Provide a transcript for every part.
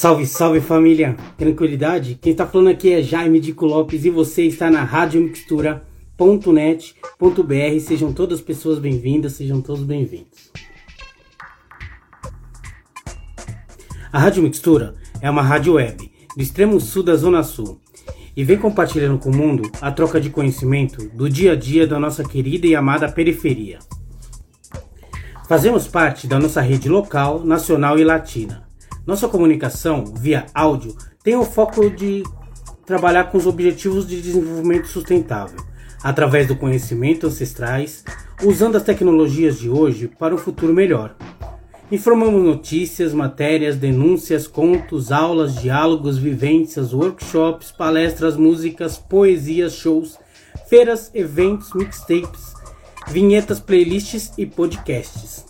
Salve, salve família! Tranquilidade? Quem está falando aqui é Jaime Dico Lopes e você está na radiomixtura.net.br. Sejam todas as pessoas bem-vindas, sejam todos bem-vindos. A Rádio Mixtura é uma rádio web do extremo sul da Zona Sul e vem compartilhando com o mundo a troca de conhecimento do dia a dia da nossa querida e amada periferia. Fazemos parte da nossa rede local, nacional e latina. Nossa comunicação via áudio tem o foco de trabalhar com os objetivos de desenvolvimento sustentável, através do conhecimento ancestrais, usando as tecnologias de hoje para um futuro melhor. Informamos notícias, matérias, denúncias, contos, aulas, diálogos, vivências, workshops, palestras, músicas, poesias, shows, feiras, eventos, mixtapes, vinhetas, playlists e podcasts.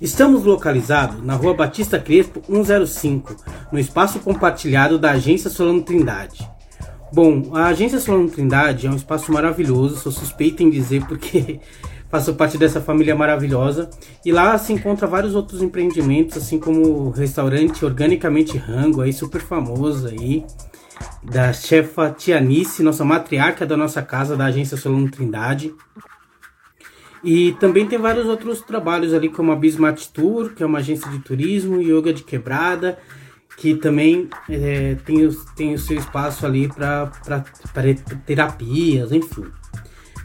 Estamos localizados na Rua Batista Crespo 105, no espaço compartilhado da Agência Solano Trindade. Bom, a Agência Solano Trindade é um espaço maravilhoso, sou suspeito em dizer porque faço parte dessa família maravilhosa. E lá se encontra vários outros empreendimentos, assim como o restaurante Organicamente Rango, aí super famoso aí, da chefa Tianice, nossa matriarca da nossa casa, da Agência Solano Trindade. E também tem vários outros trabalhos ali, como a Bismart Tour, que é uma agência de turismo, Yoga de Quebrada, que também é, tem, o, tem o seu espaço ali para terapias, enfim.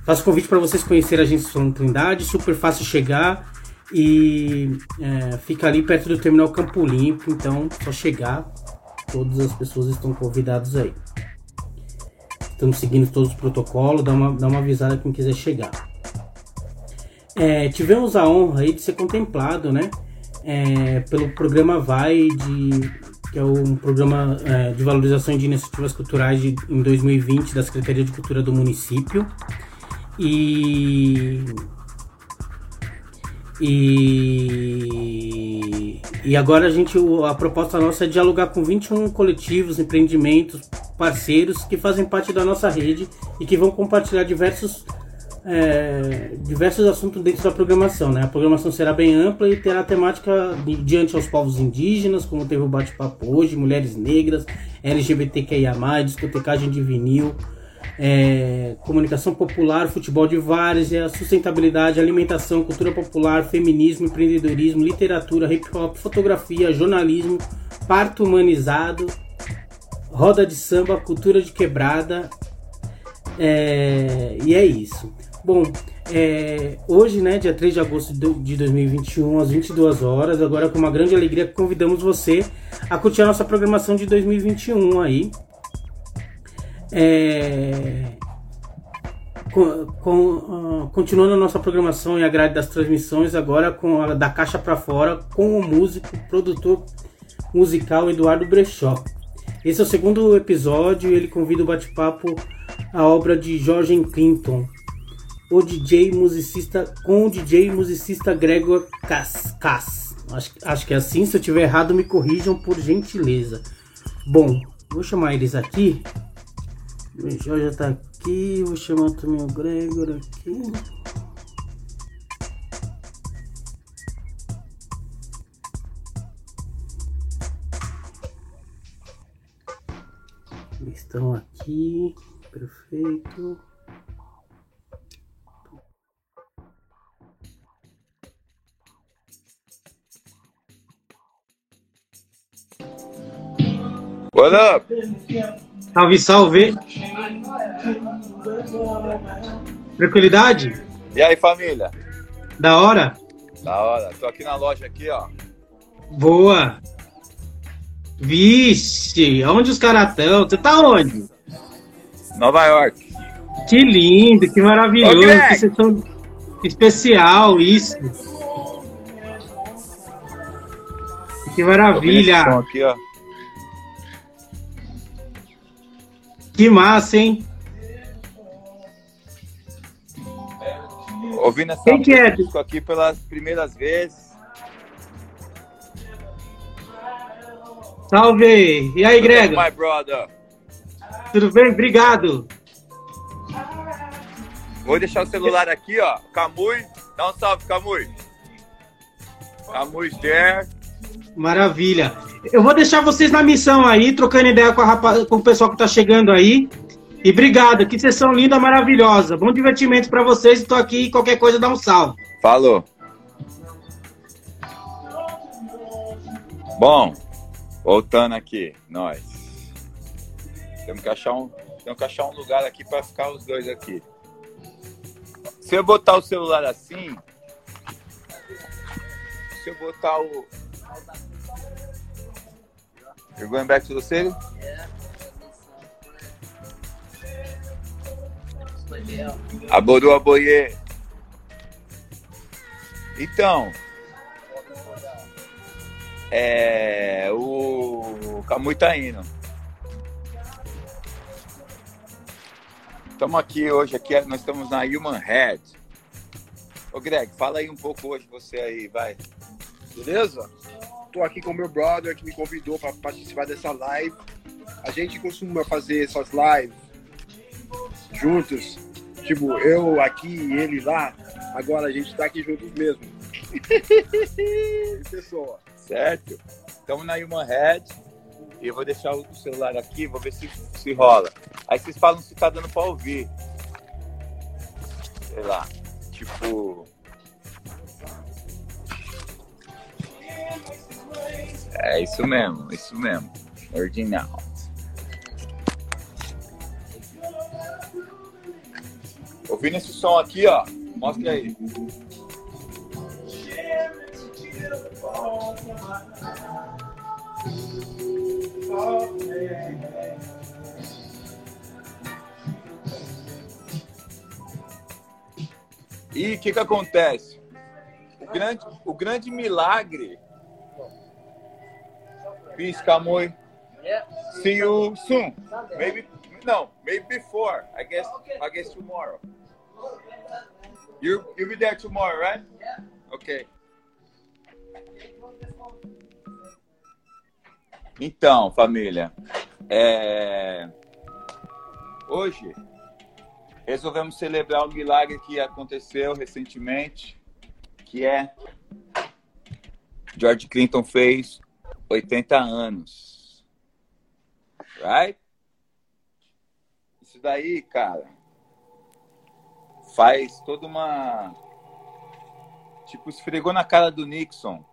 Faço convite para vocês conhecerem a agência Solano Trindade, super fácil chegar e é, fica ali perto do terminal Campo Limpo, então só chegar, todas as pessoas estão convidadas aí. Estamos seguindo todos os protocolos, dá uma, dá uma avisada quem quiser chegar. É, tivemos a honra de ser contemplado, né? É, pelo programa Vai, de, que é um programa é, de valorização de iniciativas culturais de, em 2020 da Secretaria de Cultura do município. E, e, e agora a gente a proposta nossa é dialogar com 21 coletivos, empreendimentos, parceiros que fazem parte da nossa rede e que vão compartilhar diversos é, diversos assuntos dentro da programação. Né? A programação será bem ampla e terá temática diante aos povos indígenas, como teve o bate-papo hoje, mulheres negras, LGBTQIA, discotecagem de vinil, é, comunicação popular, futebol de várzea, sustentabilidade, alimentação, cultura popular, feminismo, empreendedorismo, literatura, hip hop, fotografia, jornalismo, parto humanizado, roda de samba, cultura de quebrada. É, e é isso. Bom, é, hoje, né, dia 3 de agosto de 2021, às 22 horas, agora com uma grande alegria convidamos você a curtir a nossa programação de 2021 aí. É, com, com, uh, continuando a nossa programação e a grade das transmissões, agora com a, da caixa para fora, com o músico, produtor musical Eduardo Brechó. Esse é o segundo episódio ele convida o bate-papo à obra de George Clinton, o DJ musicista com o DJ musicista Gregor Cass. Cass. Acho, acho que é assim. Se eu tiver errado, me corrijam por gentileza. Bom, vou chamar eles aqui. O Jorge já tá aqui. Vou chamar também o Gregor aqui. Estão aqui. Perfeito. What up? Salve, salve. Tranquilidade? E aí, família? Da hora? Da hora. Tô aqui na loja aqui, ó. Boa. Vixe, onde os caras estão? Você tá onde? Nova York. Que lindo, que maravilhoso, Ô, que sessão especial isso. Que maravilha. Aqui, ó. Que massa, hein? Ouvindo essa Quem que é? aqui pelas primeiras vezes. Salve! E aí, Greg? My brother. Tudo bem? Obrigado. Vou deixar o celular aqui, ó. Camui. Dá um salve, Camui. Camui Share. Maravilha. Eu vou deixar vocês na missão aí, trocando ideia com, rapaz, com o pessoal que tá chegando aí. E obrigado, que sessão linda, maravilhosa. Bom divertimento para vocês. Estou aqui, qualquer coisa dá um salve. Falou. Bom, voltando aqui, nós. Temos que achar um, temos que achar um lugar aqui para ficar os dois aqui. Se eu botar o celular assim, se eu botar o. You're going back to the city? Yeah. Aboru aboye. Então, é, o Camui tá indo. Estamos aqui hoje, aqui, nós estamos na Human Head. Ô Greg, fala aí um pouco hoje você aí, vai. Beleza? Tô aqui com meu brother que me convidou para participar dessa live. A gente costuma fazer essas lives juntos. Tipo, eu aqui e ele lá. Agora a gente tá aqui juntos mesmo. pessoa. Certo? Estamos na Human Head. E eu vou deixar o celular aqui, vou ver se, se rola. Aí vocês falam se tá dando pra ouvir. Sei lá. Tipo. É isso mesmo, isso mesmo. Original. Ouvindo esse som aqui, ó. Mostra aí. E o que, que acontece? O grande, o grande milagre. Peace, Camoi. See you soon. Maybe no, maybe before. I guess I guess tomorrow. You you'll be there tomorrow, right? Yeah. Okay. Então, família, é... hoje resolvemos celebrar o milagre que aconteceu recentemente, que é George Clinton fez 80 anos. Right? Isso daí, cara, faz toda uma. Tipo, esfregou na cara do Nixon.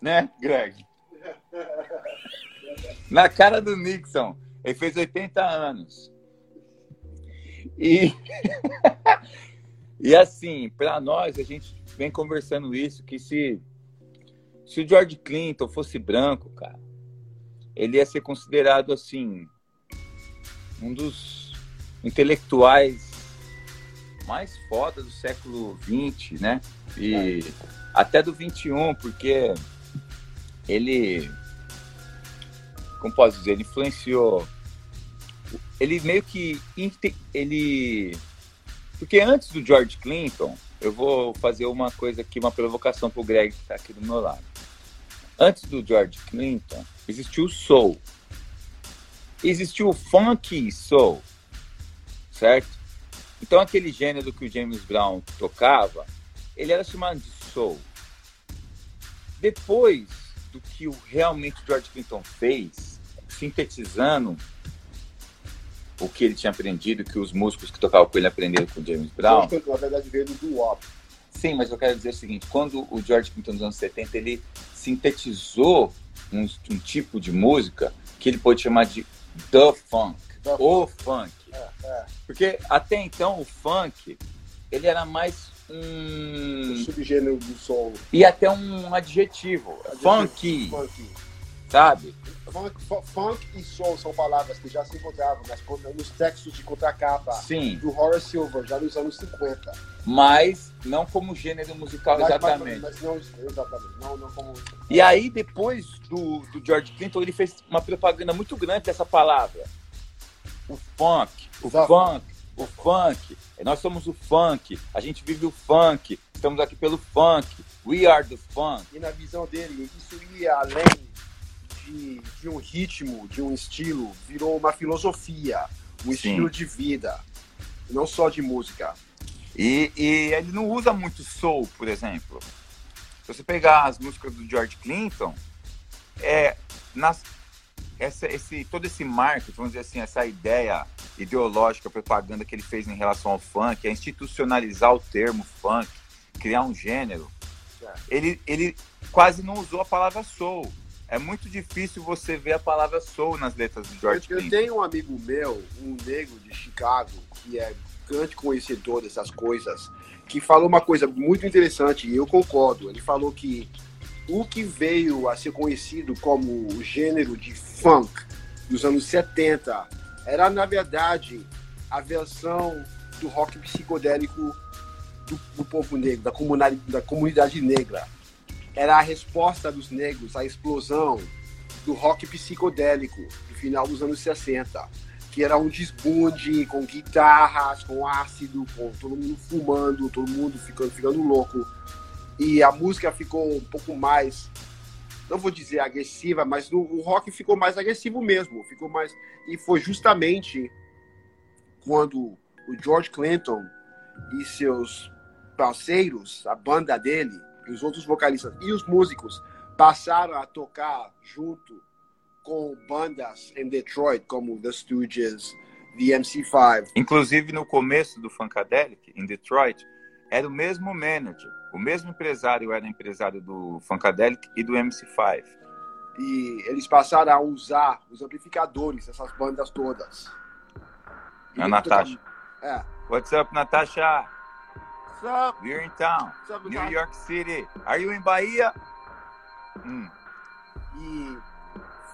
Né, Greg? Na cara do Nixon. Ele fez 80 anos. E, e assim, para nós, a gente vem conversando isso, que se, se o George Clinton fosse branco, cara, ele ia ser considerado assim um dos intelectuais mais foda do século XX, né? E até do XXI, porque ele, como posso dizer, ele influenciou ele meio que ele porque antes do George Clinton eu vou fazer uma coisa aqui uma provocação para o Greg que está aqui do meu lado antes do George Clinton existiu o soul existiu o funk soul certo então aquele gênero que o James Brown tocava ele era chamado de soul depois do que o, realmente o George Clinton fez sintetizando o que ele tinha aprendido, que os músicos que tocavam com ele aprenderam com o James Brown. Então, na verdade, veio do doo-wop. Sim, mas eu quero dizer o seguinte, quando o George Clinton nos anos 70, ele sintetizou um, um tipo de música que ele pode chamar de the funk, the o funk. É, é. Porque até então o funk, ele era mais um... um subgênero do soul. E até um adjetivo, adjetivo funky. funky. Sabe? Funk, funk e soul são palavras que já se encontravam nas, nos textos de contracapa Sim. do Horace Silver, já nos anos 50. Mas não como gênero musical mas, exatamente. Mas, mas, não, exatamente, não, não como... E aí, depois do, do George Clinton, ele fez uma propaganda muito grande dessa palavra. O funk, o Exato. funk, o funk. Nós somos o funk, a gente vive o funk, estamos aqui pelo funk. We are the funk. E na visão dele, isso ia além de, de um ritmo, de um estilo, virou uma filosofia, um Sim. estilo de vida, não só de música. E, e, ele não usa muito soul, por exemplo. Se você pegar as músicas do George Clinton, é, nas, essa, esse, todo esse marketing, vamos dizer assim, essa ideia ideológica, propaganda que ele fez em relação ao funk, é institucionalizar o termo funk, criar um gênero, ele, ele quase não usou a palavra soul. É muito difícil você ver a palavra soul nas letras do George Eu, eu tenho um amigo meu, um negro de Chicago, que é grande conhecedor dessas coisas, que falou uma coisa muito interessante e eu concordo. Ele falou que o que veio a ser conhecido como o gênero de funk dos anos 70 era, na verdade, a versão do rock psicodélico do, do povo negro, da comunidade, da comunidade negra. Era a resposta dos negros à explosão do rock psicodélico do final dos anos 60, que era um desbunde com guitarras, com ácido, com todo mundo fumando, todo mundo ficando, ficando louco. E a música ficou um pouco mais, não vou dizer agressiva, mas no, o rock ficou mais agressivo mesmo, ficou mais e foi justamente quando o George Clinton e seus parceiros, a banda dele, os outros vocalistas e os músicos passaram a tocar junto com bandas em Detroit, como The Stooges, The MC5. Inclusive, no começo do Funkadelic, em Detroit, era o mesmo manager, o mesmo empresário era empresário do Funkadelic e do MC5. E eles passaram a usar os amplificadores dessas bandas todas. A Natasha. É. What's up, Natasha? What's up? We're in town. What's up, New Natasha? York City. Are you in Bahia? Hum. E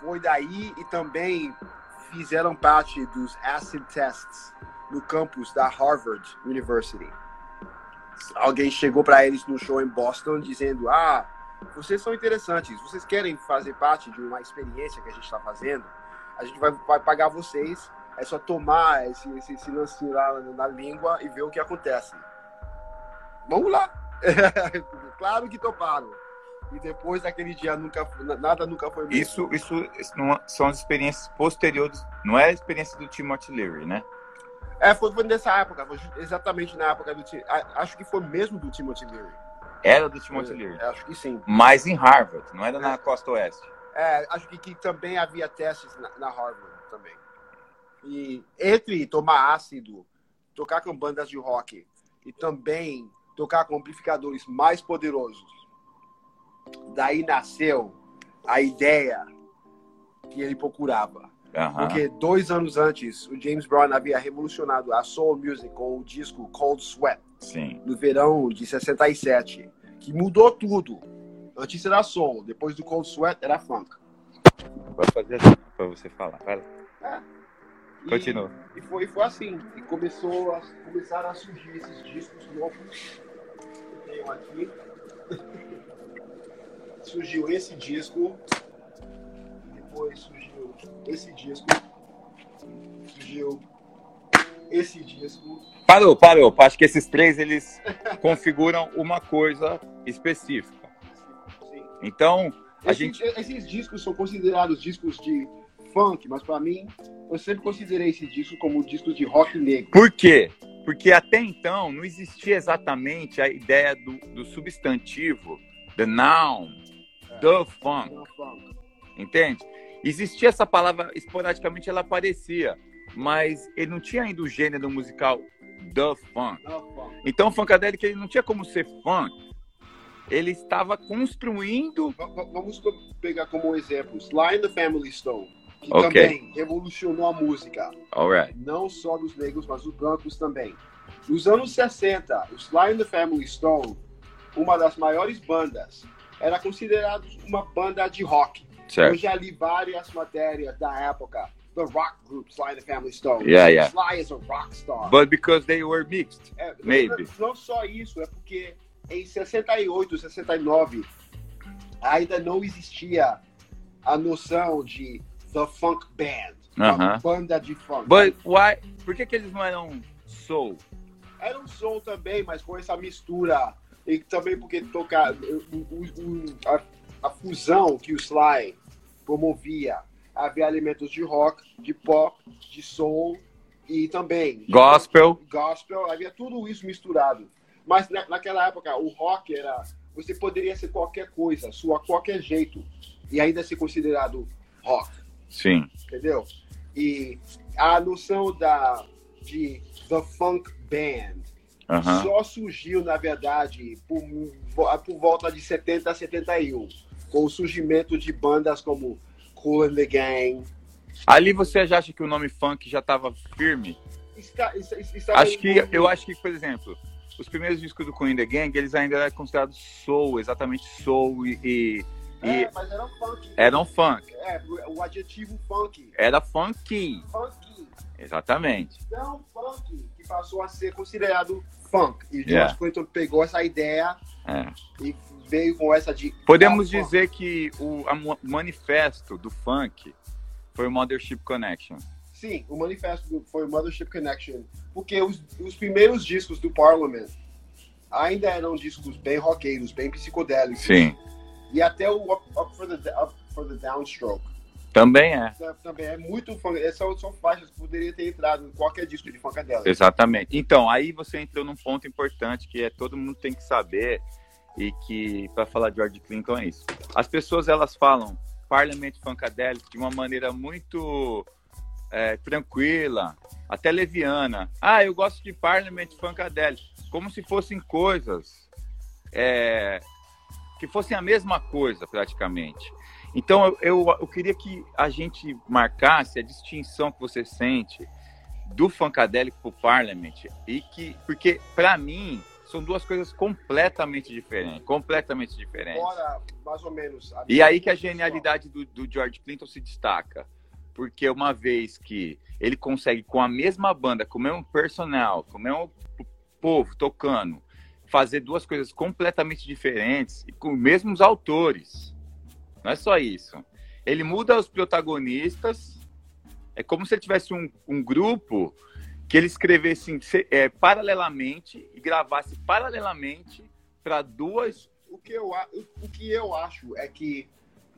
foi daí e também fizeram parte dos acid tests no campus da Harvard University. Alguém chegou para eles no show em Boston dizendo: Ah, vocês são interessantes, vocês querem fazer parte de uma experiência que a gente está fazendo? A gente vai, vai pagar vocês, é só tomar esse, esse, esse lancinho lá na, na língua e ver o que acontece. Vamos lá! claro que toparam. E depois daquele dia nunca nada nunca foi mesmo. Isso, isso, isso não- são as experiências posteriores. Não é a experiência do Timothy Leary, né? É, foi, foi nessa época, foi exatamente na época do Acho que foi mesmo do Timothy Leary. Era do Timothy Leary. É, acho que sim. Mas em Harvard, não era na costa oeste. É, acho que, que também havia testes na, na Harvard também. E entre tomar ácido, tocar com bandas de rock e também tocar com amplificadores mais poderosos, daí nasceu a ideia que ele procurava. Porque dois anos antes, o James Brown havia revolucionado a soul music com o disco Cold Sweat, Sim. no verão de 67, que mudou tudo. Antes era soul, depois do Cold Sweat era funk. Vai fazer assim pra você falar. Vai. E- Continua. E foi, foi assim. E começou a, começaram a surgir esses discos novos. Tenho aqui. surgiu esse disco. Depois surgiu esse disco. Surgiu esse disco. Parou, parou. Acho que esses três eles configuram uma coisa específica. Sim. Então, a Esses, gente. esses discos são considerados discos de funk, mas para mim, eu sempre considerei esses discos como discos de rock negro. Por quê? Porque até então não existia exatamente a ideia do, do substantivo, the noun, the funk. Entende? Existia essa palavra, esporadicamente ela aparecia, mas ele não tinha ainda o gênero musical the funk. Não, funk. Então o Funkadelic ele não tinha como ser funk. Ele estava construindo. Va- va- Vamos pegar como exemplo Sly and the Family Stone, que Ok. também revolucionou a música, Alright. não só dos negros, mas dos brancos também. Nos anos 60, o Sly and the Family Stone, uma das maiores bandas, era considerado uma banda de rock. Eu Certo. já li várias matérias da época. The rock group Sly and the Family Stone. Yeah, yeah. Sly is a rock star. But because they were mixed. É, Maybe. Não, não só isso, é porque em 68, 69, ainda não existia a noção de The Funk Band, uma Aham. banda de funk. But why? Por que, que eles não eram soul? Era um som também, mas com essa mistura. E também porque tocar a, a fusão que o Sly promovia. Havia elementos de rock, de pop, de soul e também Gospel. gospel, havia tudo isso misturado. Mas na- naquela época, o rock era. Você poderia ser qualquer coisa, sua qualquer jeito. e ainda ser considerado rock. Sim. Entendeu? E a noção da, de The Funk Band Aham. só surgiu, na verdade, por, por volta de 70 a 71, com o surgimento de bandas como Cool and the Gang. Ali você já acha que o nome funk já estava firme? Está, está, está Acho que eu acho que, por exemplo, os primeiros discos do Queen the Gang, eles ainda eram considerados soul, exatamente soul e, e- e É, mas era funk. eram funk. É, o adjetivo funk. Era funky, Funk. exatamente. Não funk, que passou a ser considerado funk. E George Yeah. Clinton pegou essa ideia É. e veio com essa de. Podemos Ah, funk. dizer que o manifesto do funk foi o Mothership Connection. Sim, o manifesto foi o Mothership Connection, porque os, os primeiros discos do Parliament ainda eram discos bem roqueiros, bem psicodélicos. Sim, E até o Up, Up for, the, Up for the Downstroke também é. também é muito funk. Essas são, faixas que poderiam ter entrado em qualquer disco de funkadelic. Exatamente. Então, aí você entrou num ponto importante que é todo mundo tem que saber e que para falar de George Clinton é isso. As pessoas elas falam Parliament Funkadelic de uma maneira muito é, tranquila, até leviana. Ah, eu gosto de Parliament Funkadelic, como se fossem coisas é, que fossem a mesma coisa praticamente. Então eu, eu, eu queria que a gente marcasse a distinção que você sente do Funkadelic pro Parliament e que porque para mim são duas coisas completamente diferentes, completamente diferentes. Fora, mais ou menos. E aí que a genialidade do, do George Clinton se destaca. Porque uma vez que ele consegue, com a mesma banda, com o mesmo personal, com o mesmo povo tocando, fazer duas coisas completamente diferentes e com os mesmos autores. Não é só isso. Ele muda os protagonistas. É como se ele tivesse um, um grupo que ele escrevesse se- é, paralelamente e gravasse paralelamente para duas o que eu, a- o que eu acho é que,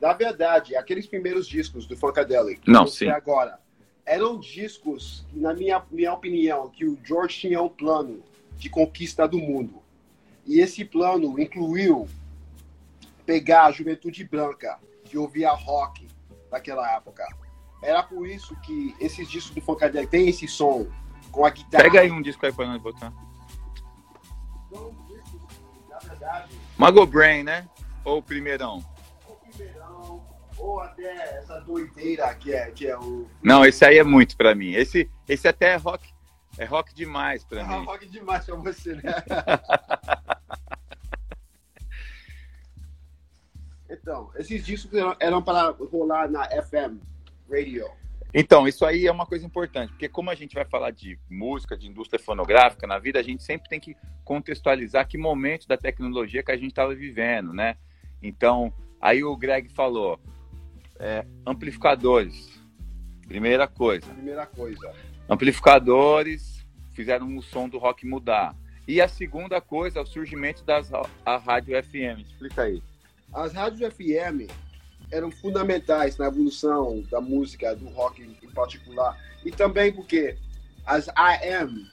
na verdade, aqueles primeiros discos do Funkadelic, que Não, sim. agora, eram discos, na minha, minha opinião, que o George tinha um plano de conquista do mundo. E esse plano incluiu pegar a juventude branca, que ouvia rock naquela época. Era por isso que esses discos do Funkadelic têm esse som com a guitarra. Pega aí um disco aí pra nós botar. Mago Brain, né? Ou o primeirão? o primeirão, ou até essa doideira que é, que é o. Não, esse aí é muito pra mim. Esse, esse até é rock, é rock demais pra Ah, mim. rock demais pra você, né? então, esses discos eram, eram para rolar na FM Radio. Então, isso aí é uma coisa importante, porque como a gente vai falar de música, de indústria fonográfica na vida, a gente sempre tem que contextualizar que momento da tecnologia que a gente estava vivendo, né? Então, aí o Greg falou, é, amplificadores, primeira coisa. Primeira coisa. Amplificadores fizeram o som do rock mudar. E a segunda coisa o surgimento das a rádio FM. Explica aí. As rádios FM eram fundamentais na evolução da música, do rock em particular. E também porque as AM,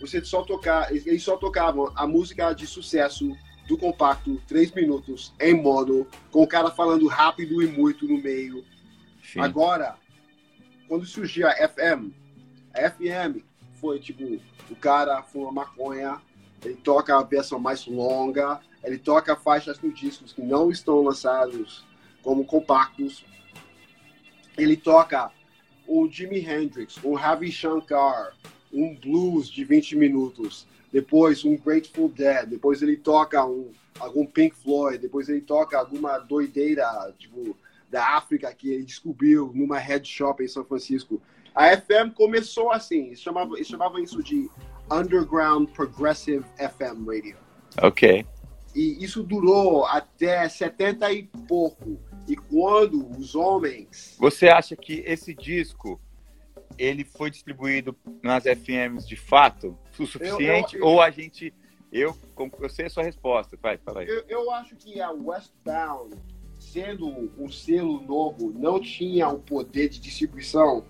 você só tocar, eles só tocavam a música de sucesso do compacto, três minutos, em mono, com o cara falando rápido e muito no meio. Sim. Agora, quando surgiu a FM, FM foi tipo, o cara fuma maconha, ele toca a versão mais longa, ele toca faixas no discos que não estão lançados como compactos. Ele toca o Jimi Hendrix, um Ravi Shankar, um blues de 20 minutos, depois um Grateful Dead, depois ele toca um, algum Pink Floyd, depois ele toca alguma doideira, tipo, da África que ele descobriu numa head shop em São Francisco. A FM começou assim, eles chamavam, eles chamavam isso de Underground Progressive FM Radio. Ok. E isso durou até 70 e pouco. E quando os homens. Você acha que esse disco ele foi distribuído nas FMs de fato o suficiente? Eu- eu- Ou a gente. Eu, eu sei a sua resposta. Vai, fala aí. Eu, eu acho que a Westbound, sendo um selo novo, não tinha o poder de distribuição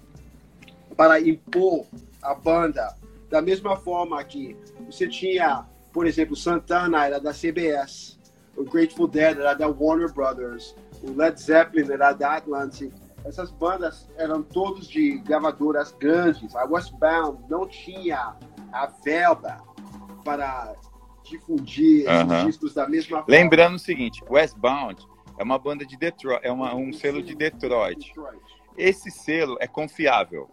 para impor a banda da mesma forma que você tinha, por exemplo, Santana era da CBS, o Grateful Dead era da Warner Brothers, o Led Zeppelin era da Atlantic. Essas bandas eram todos de gravadoras grandes. A Westbound não tinha a verba para difundir esses Aham. discos da mesma forma. Lembrando o seguinte, Westbound é uma banda de Detroit, é uma- um selo de. Detroit. Esse selo é confiável.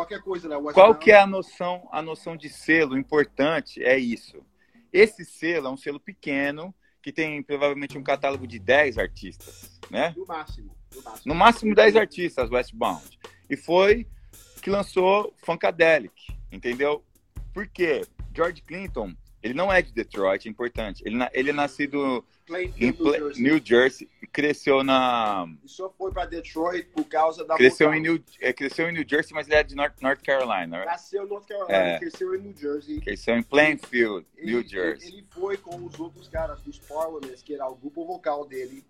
Qualquer coisa Westbound. Qual que é a noção, a noção de selo importante? É isso. Esse selo é um selo pequeno que tem provavelmente um catálogo de 10 artistas, né? No máximo. No máximo. No máximo 10 artistas, Westbound. E foi que lançou Funkadelic, entendeu? Por quê? George Clinton, ele não é de Detroit, é importante. Ele, ele é nascido em Plainfield, New Pla- Jersey. New Jersey e cresceu na E só foi para Detroit por causa da cresceu em New é, cresceu em New Jersey, mas ele é de North, North Carolina. Nasceu em North Carolina, É. cresceu em New Jersey. Cresceu em Plainfield, Ele, New Jersey. ele foi com os outros caras dos Parliaments, que era o grupo vocal dele,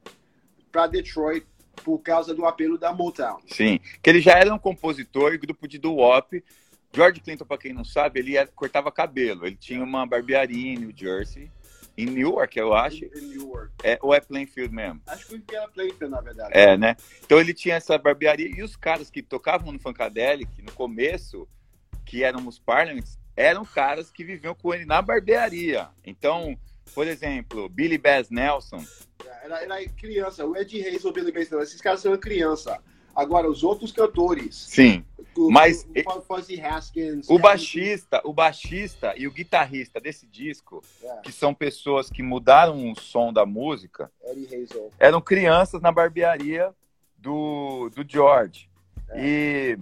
para Detroit por causa do apelo da Motown. Sim, que ele já era um compositor e grupo de doo-wop. George Clinton, para quem não sabe, ele era- cortava cabelo. Ele tinha uma barbearia em New Jersey, em Newark, eu acho. Em, Newark. É, ou é Plainfield mesmo? Acho que era Plainfield, na verdade. É, né? Então ele tinha essa barbearia e os caras que tocavam no Funkadelic, no começo, que eram os Parliaments, eram caras que viviam com ele na barbearia. Então, por exemplo, Billy Bass Nelson, Era, era criança. O Ed Reis ou Billy Bass, não, esses caras são criança. Agora, os outros cantores, sim, o, Mas- o Fuzzy Haskins, o baixista, o baixista e o guitarrista desse disco, É, que são pessoas que mudaram o som da música, eram crianças na barbearia do, do George. É. E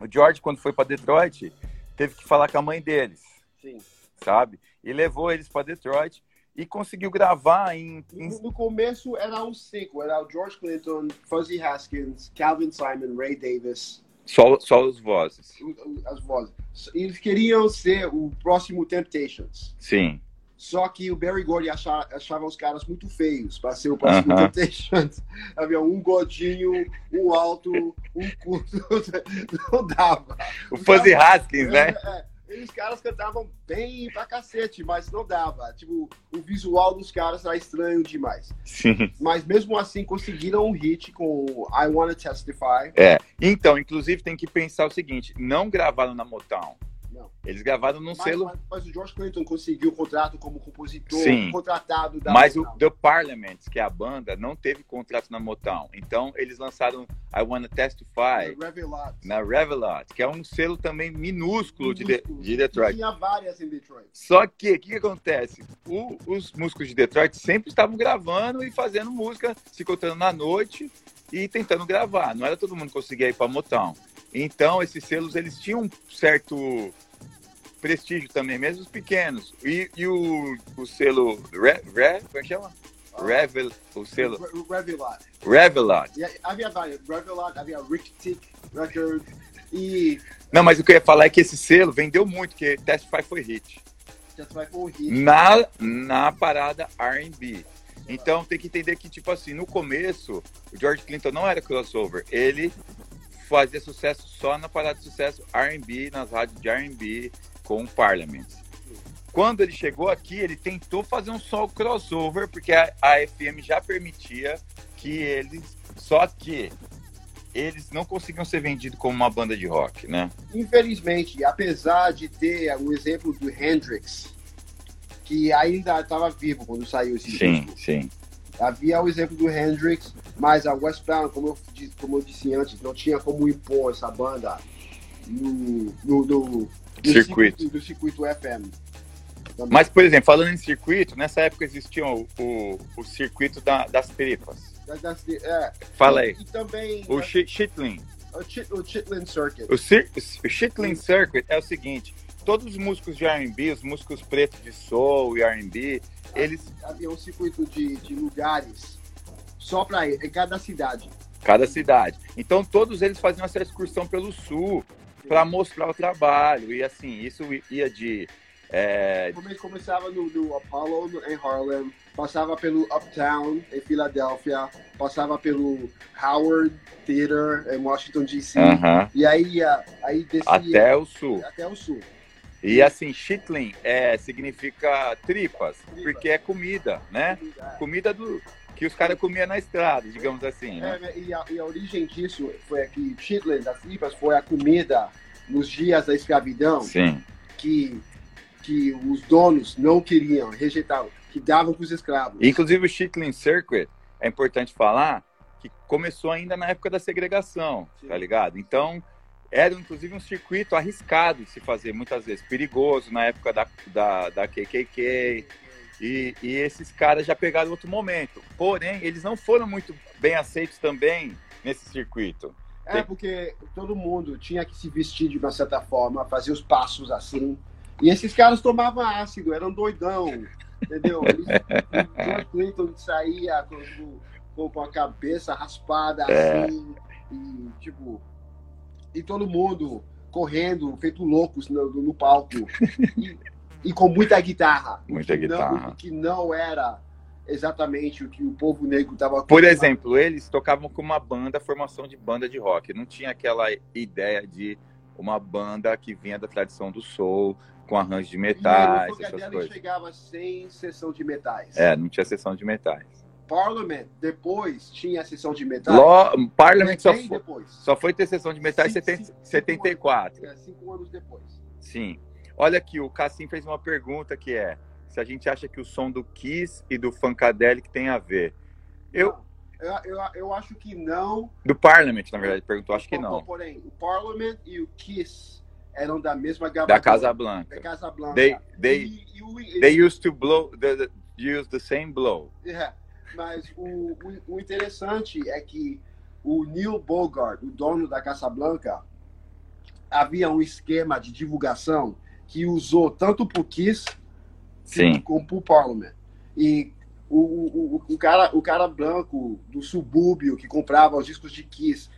o George, quando foi para Detroit, teve que falar com a mãe deles. Sim. sabe? E levou eles para Detroit e conseguiu gravar em, em- No, no começo era um cinco, era o George Clinton, Fuzzy Haskins, Calvin Simon, Ray Davis, só, só as vozes. as vozes. Eles queriam ser o próximo Temptations. Sim. Só que o Barry Gordy achava, achava os caras muito feios para ser o próximo Aham. Temptations. Havia um gordinho, um alto, um curto. Não dava. O Fuzzy Haskins, né? É, é. E os caras cantavam bem pra cacete, mas não dava. Tipo, o visual dos caras era estranho demais. Sim. Mas mesmo assim conseguiram um hit com I Wanna Testify. É. Então, inclusive, tem que pensar o seguinte: não gravaram na Motown. Eles gravaram num Mas, selo. mas- mas o George Clinton conseguiu o contrato como compositor, Sim. contratado da Mas o Motown. The Parliament, que é a banda, não teve contrato na Motown. Então, eles lançaram I Wanna Testify Revelat. na Revelot, que é um selo também minúsculo de, de, Minúsculo. de Detroit. Tinha várias em Detroit. Só que, o que, que acontece? O- os músicos de Detroit sempre estavam gravando e fazendo música, se encontrando na noite e tentando gravar. Não era todo mundo que conseguia ir para Motown. Então, esses selos, eles tinham um certo prestígio também, mesmo os pequenos. E, e o, o selo Re, Re, como é que chama? Revel, o selo Re- Revelat. Revelot. Aí havia várias. Revelat, havia Rick Tick Record e Não, mas o que eu ia falar é que esse selo vendeu muito, porque Testify foi hit. Testify foi hit. na, na parada R&B. Então tem que entender que, tipo assim, no começo, o George Clinton não era crossover. Ele fazia sucesso só na parada de sucesso R&B, nas rádios de R&B, com o Parliament. Quando ele chegou aqui, ele tentou fazer um só crossover, porque a, a FM já permitia que eles... Só que eles não conseguiam ser vendidos como uma banda de rock, né? Infelizmente, apesar de ter o exemplo do Hendrix, que ainda estava vivo quando saiu esse Sim, disco, sim. havia o exemplo do Hendrix, mas a Westbound, como eu, disse- como eu disse antes, não tinha como impor essa banda no, no, no- no Circuito. do circuito FM. Também. Mas, por exemplo, falando em circuito, nessa época existia o, o, o circuito da- das tripas. Das- das- é. Fala aí. E também O é, Chi- Chitlin. o, Chit- o Chitlin Circuit. O, cir- o Chitlin Circuit é o seguinte: todos os músicos de RB, os músicos pretos de soul e RB, eles. Havia um circuito de, de lugares só para em cada cidade. Cada cidade. Então, todos eles faziam essa excursão pelo sul para mostrar o trabalho. E assim, isso ia de. é, Come- Começava no, no Apollo em Harlem, passava pelo Uptown em Filadélfia, passava pelo Howard Theater em Washington D.C. aham, E aí, aí descia até o sul. até o sul. E assim, Chitlin é, significa tripas, porque é comida, né? comida do, que os caras comiam na estrada, digamos assim. Né? É, e, a, e, a, origem disso foi que chitlins, as tripas, foi a comida nos dias da escravidão. Sim. Que, que os donos não queriam, rejeitavam, que davam para os escravos. Inclusive o chitlin circuit, é importante falar, que começou ainda na época da segregação, Sim. tá ligado? Então, era inclusive um circuito arriscado de se fazer, muitas vezes perigoso, na época da, da, da KKK, e, e, esses caras já pegaram outro momento. Porém, eles não foram muito bem aceitos também nesse circuito. É, Tem... porque todo mundo tinha que se vestir de uma certa forma, fazer os passos assim. E esses caras tomavam ácido, eram doidão, entendeu? Eles, o Clinton saía com, com, a cabeça raspada é. assim, e tipo. E todo mundo correndo, feito loucos no, no palco. E, e com muita guitarra. Muita que guitarra. Não, que não era exatamente o que o povo negro estava. Por exemplo, eles tocavam com uma banda, formação de banda de rock. Não tinha aquela ideia de uma banda que vinha da tradição do soul, com arranjo de metais, e essas coisas. chegava sem sessão de metais. É, não tinha sessão de metais. Parliament depois tinha a sessão de metais. Law, Parliament só foi, só foi ter sessão de metais em 74. Anos, é, cinco anos depois. Sim. Olha aqui, o Cassim fez uma pergunta que é se a gente acha que o som do Kiss e do Funkadelic tem a ver. Eu, eu, eu, eu, acho que não. Do Parliament, na verdade, perguntou, acho que não. Porém, o Parliament e o Kiss eram da mesma gravadora. Da Casa Blanca. Da Casa Blanca. They, they, e, e o, they used to blow, the, the, use the same blow. É, mas o, o, o interessante é que o Neil Bogart, o dono da Casa Blanca, havia um esquema de divulgação que usou tanto para o Kiss Sim. como para o Parliament. E o, o, o, cara, o cara branco do subúrbio que comprava os discos de Kiss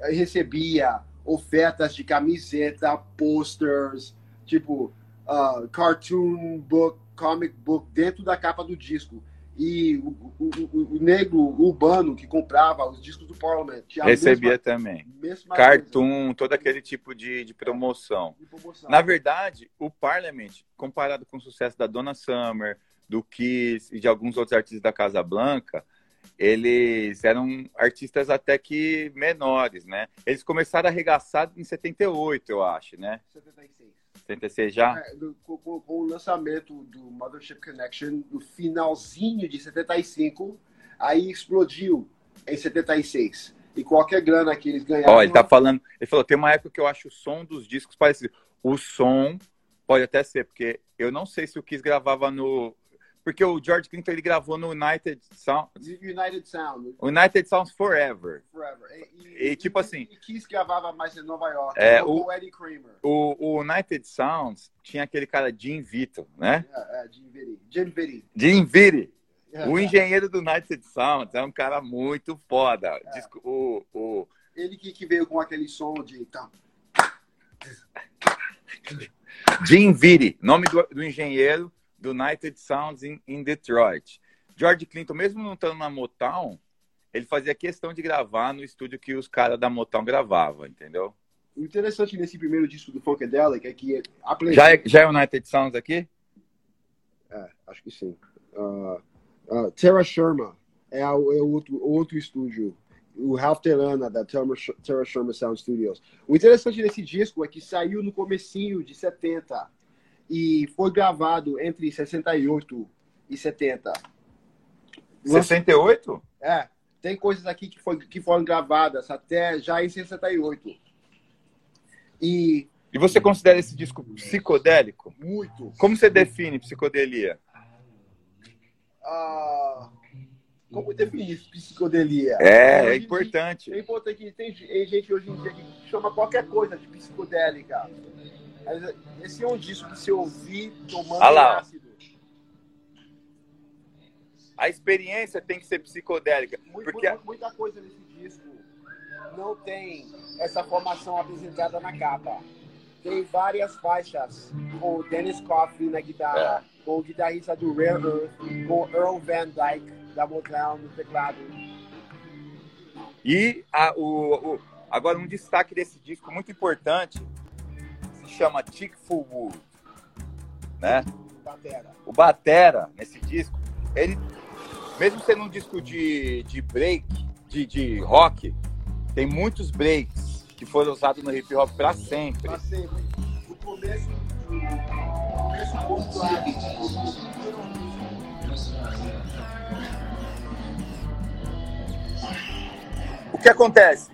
recebia ofertas de camiseta, posters, tipo uh, cartoon book, comic book dentro da capa do disco. E o, o, o, negro urbano que comprava os discos do Parliament recebia mesma, também. Mesma Cartoon, coisa. todo aquele tipo de, de, promoção. de, promoção. Na verdade, o Parliament, comparado com o sucesso da Donna Summer, do Kiss e de alguns outros artistas da Casa Blanca, eles eram artistas até que menores, né? Eles começaram a arregaçar em 78, eu acho, né? 76. 76 já? É, do, com, com, o lançamento do Mothership Connection no finalzinho de 75, aí explodiu em 76. E qualquer grana que eles ganharam. Ó, ele tá falando. Ele falou: tem uma época que eu acho o som dos discos parecido. O som pode até ser, porque eu não sei se o Kiss gravava no porque o George Clinton ele gravou no United Sound. United Sound. United Sounds Forever. Forever. E, e tipo assim. E Kiss gravava mais em Nova York. É, o, o Eddie Kramer. O, o, United Sounds tinha aquele cara Jim Vito, né? É, é Jim Vitti. Jim Vitti. Jim Vitti. É, o engenheiro do United Sounds é um cara muito foda. É. Disco, o, o... Ele que, que veio com aquele som de. Então... Jim Vitti, nome do, do engenheiro do United Sounds in, in Detroit. George Clinton, mesmo não estando na Motown, ele fazia questão de gravar no estúdio que os caras da Motown gravavam, entendeu? O interessante nesse primeiro disco do Funkadelic é que... A já, é, já é United Sounds aqui? É, acho que sim. Uh, uh, Terra Sherma é, é o outro, outro estúdio. O Ralph Terana, da Terra Sherma Sound Studios. O interessante desse disco é que saiu no comecinho de 70 e foi gravado entre 68 e 70. 68? É, tem coisas aqui que, foi, que foram gravadas até já em 68. E, e você considera esse disco psicodélico? Muito. Como você define psicodelia? Ah, como definir psicodelia? É, é importante. É importante que tem gente hoje em dia que chama qualquer coisa de psicodélica. Esse é um disco que se ouvir tomando ah ácido. A experiência tem que ser psicodélica. Muito, porque... Muita coisa nesse disco não tem essa formação apresentada na capa. Tem várias faixas com o Dennis Coffey na guitarra, é. com o guitarrista do Rare Earth, com o Earl Van Dyke da Motown no teclado. E a, o, o, agora um destaque desse disco muito importante chama Chick Full né? Batera. O Batera, nesse disco, ele mesmo sendo um disco de, de break, de, de rock, tem muitos breaks que foram usados no hip hop para sempre. Pra sempre. O começo, o começo pontuado. O que acontece?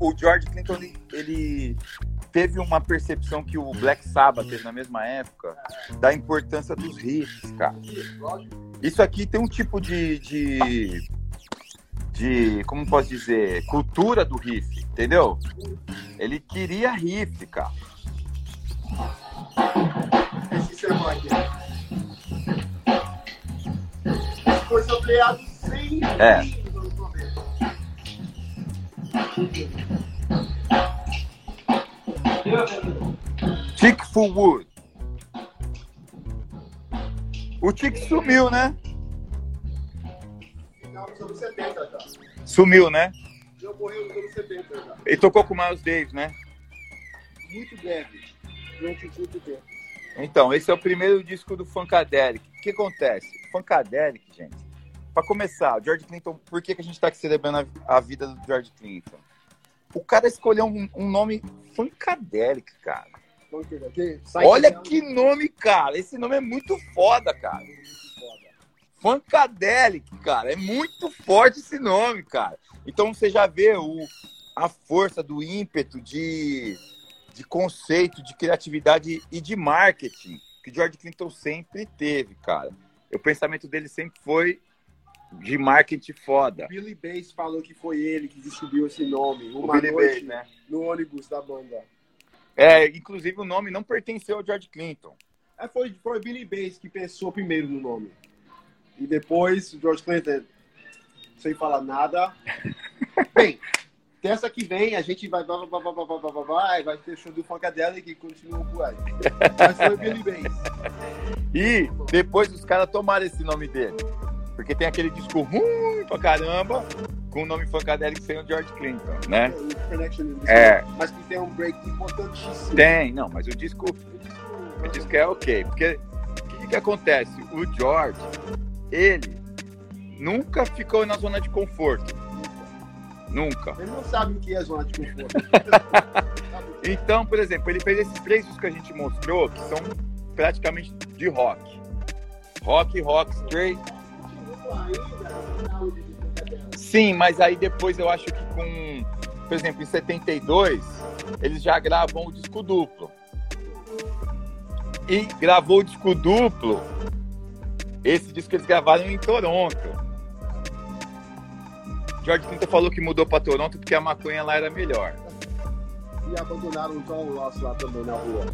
O George Clinton ele, ele teve uma percepção que o Black Sabbath teve na mesma época da importância dos riffs, cara. Isso aqui tem um tipo de, de, de como posso dizer, cultura do riff, entendeu? Ele queria riff, cara. Esse sermão aqui. Foi ampliado sem É. no começo. Chick Fullwood. O Chick sumiu, né? Final dos anos 70 já. Sumiu, né? Já morreu nos anos 70 já. Ele tocou com o Miles Davis, né? Muito breve. Durante curto tempo. Então, esse é o primeiro disco do Funkadelic. O que acontece? Funkadelic, gente. Pra começar, o George Clinton, por que, que a gente tá aqui celebrando a, a vida do George Clinton? O cara escolheu um, um nome Funkadelic, cara. Olha que nome, cara. Esse nome é muito foda, cara. Funkadelic, cara. É muito forte esse nome, cara. Então você já vê o, a força do ímpeto de, de conceito, de criatividade e de marketing que George Clinton sempre teve, cara. O pensamento dele sempre foi de marketing foda. O Billy Bass falou que foi ele que distribuiu esse nome, uma o noite, né? no ônibus da banda. É, inclusive o nome não pertenceu ao George Clinton. É, foi, foi Billy Bass que pensou primeiro no nome. E depois o George Clinton, sem falar nada. Bem, terça que vem a gente vai vai, vai, vai, vai, vai, vai, vai ter show do Funkadelic e continua por aí. Mas foi Billy Bass. E depois os caras tomaram esse nome dele. Porque tem aquele disco ruim pra caramba, com o nome Funkadelic sem o George Clinton, né? Connection É. Mas que tem um break importantíssimo. Tem, não, mas o disco, o disco é ok. Porque o que, que acontece? O George, ele nunca ficou na zona de conforto. Nunca. Ele não sabe o que é zona de conforto. Então, por exemplo, ele fez esses três discos que a gente mostrou, que são praticamente de rock. Rock, rock, straight. Sim, mas aí depois eu acho que com, por exemplo, em 72, eles já gravam o disco duplo. E gravou o disco duplo, esse disco eles gravaram em Toronto. George Clinton falou que mudou para Toronto porque a maconha lá era melhor. E abandonaram o Tom Ross lá também na rua.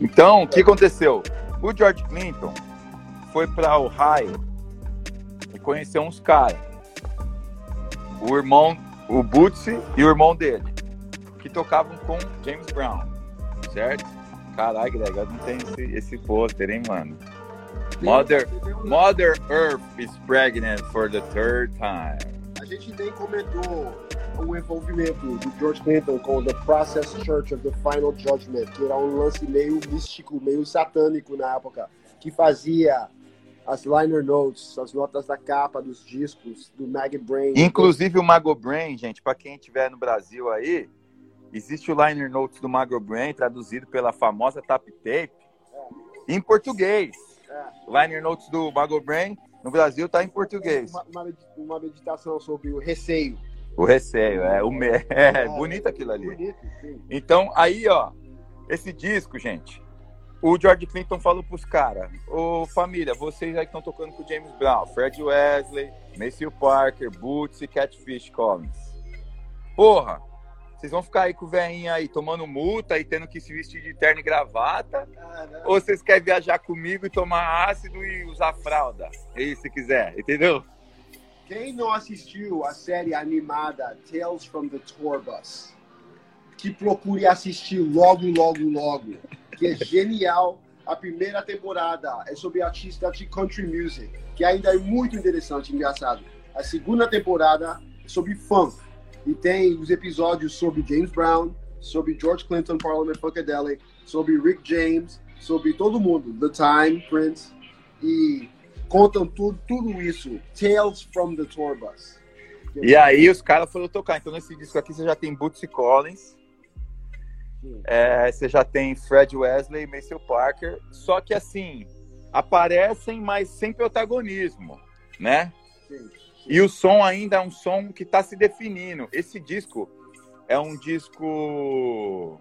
Então, o que aconteceu? O George Clinton foi para Ohio conheceu uns caras. O irmão, o Bootsy e o irmão dele, que tocavam com James Brown, certo? Caralho, Greg, eu não tenho esse, esse pôster, hein, mano? Mother, Mother Earth is pregnant for the third time. A gente nem comentou o envolvimento do George Clinton com The Process Church of the Final Judgment, que era um lance meio místico, meio satânico na época, que fazia as liner notes, as notas da capa dos discos do Mag Brain. Inclusive o Mago Brain, gente, para quem estiver no Brasil aí, existe o liner notes do Mago Brain, traduzido pela famosa Tap Tape, em português. É, liner notes do Mago Brain no Brasil tá em português. uma, uma med- uma meditação sobre o receio. O receio, é, o me... é bonito aquilo ali. Bonito. Então, aí, ó, esse disco, gente, o George Clinton falou pros caras, ô família, vocês aí que estão tocando com o James Brown, Fred Wesley, Maceo Parker, Boots e Catfish Collins. Porra, vocês vão ficar aí com o velhinho aí tomando multa e tendo que se vestir de terno e gravata? Ou vocês querem viajar comigo e tomar ácido e usar fralda? Aí, se quiser, entendeu? Quem não assistiu a série animada Tales from the Tour Bus, que procure assistir logo, logo, logo, que é genial. A primeira temporada é sobre artista de country music, que ainda é muito interessante, engraçado. A segunda temporada é sobre funk, e tem os episódios sobre James Brown, sobre George Clinton, Parliament Funkadelic, sobre Rick James, sobre todo mundo, The Time, Prince, e contam tudo, tudo isso. Tales from the Tour Bus. E aí os caras foram tocar. Então nesse disco aqui você já tem Bootsy Collins, é, você já tem Fred Wesley, Maceo Parker. Só que assim, aparecem, mas sem protagonismo, né? Sim. E o som ainda é um som que está se definindo. Esse disco é um disco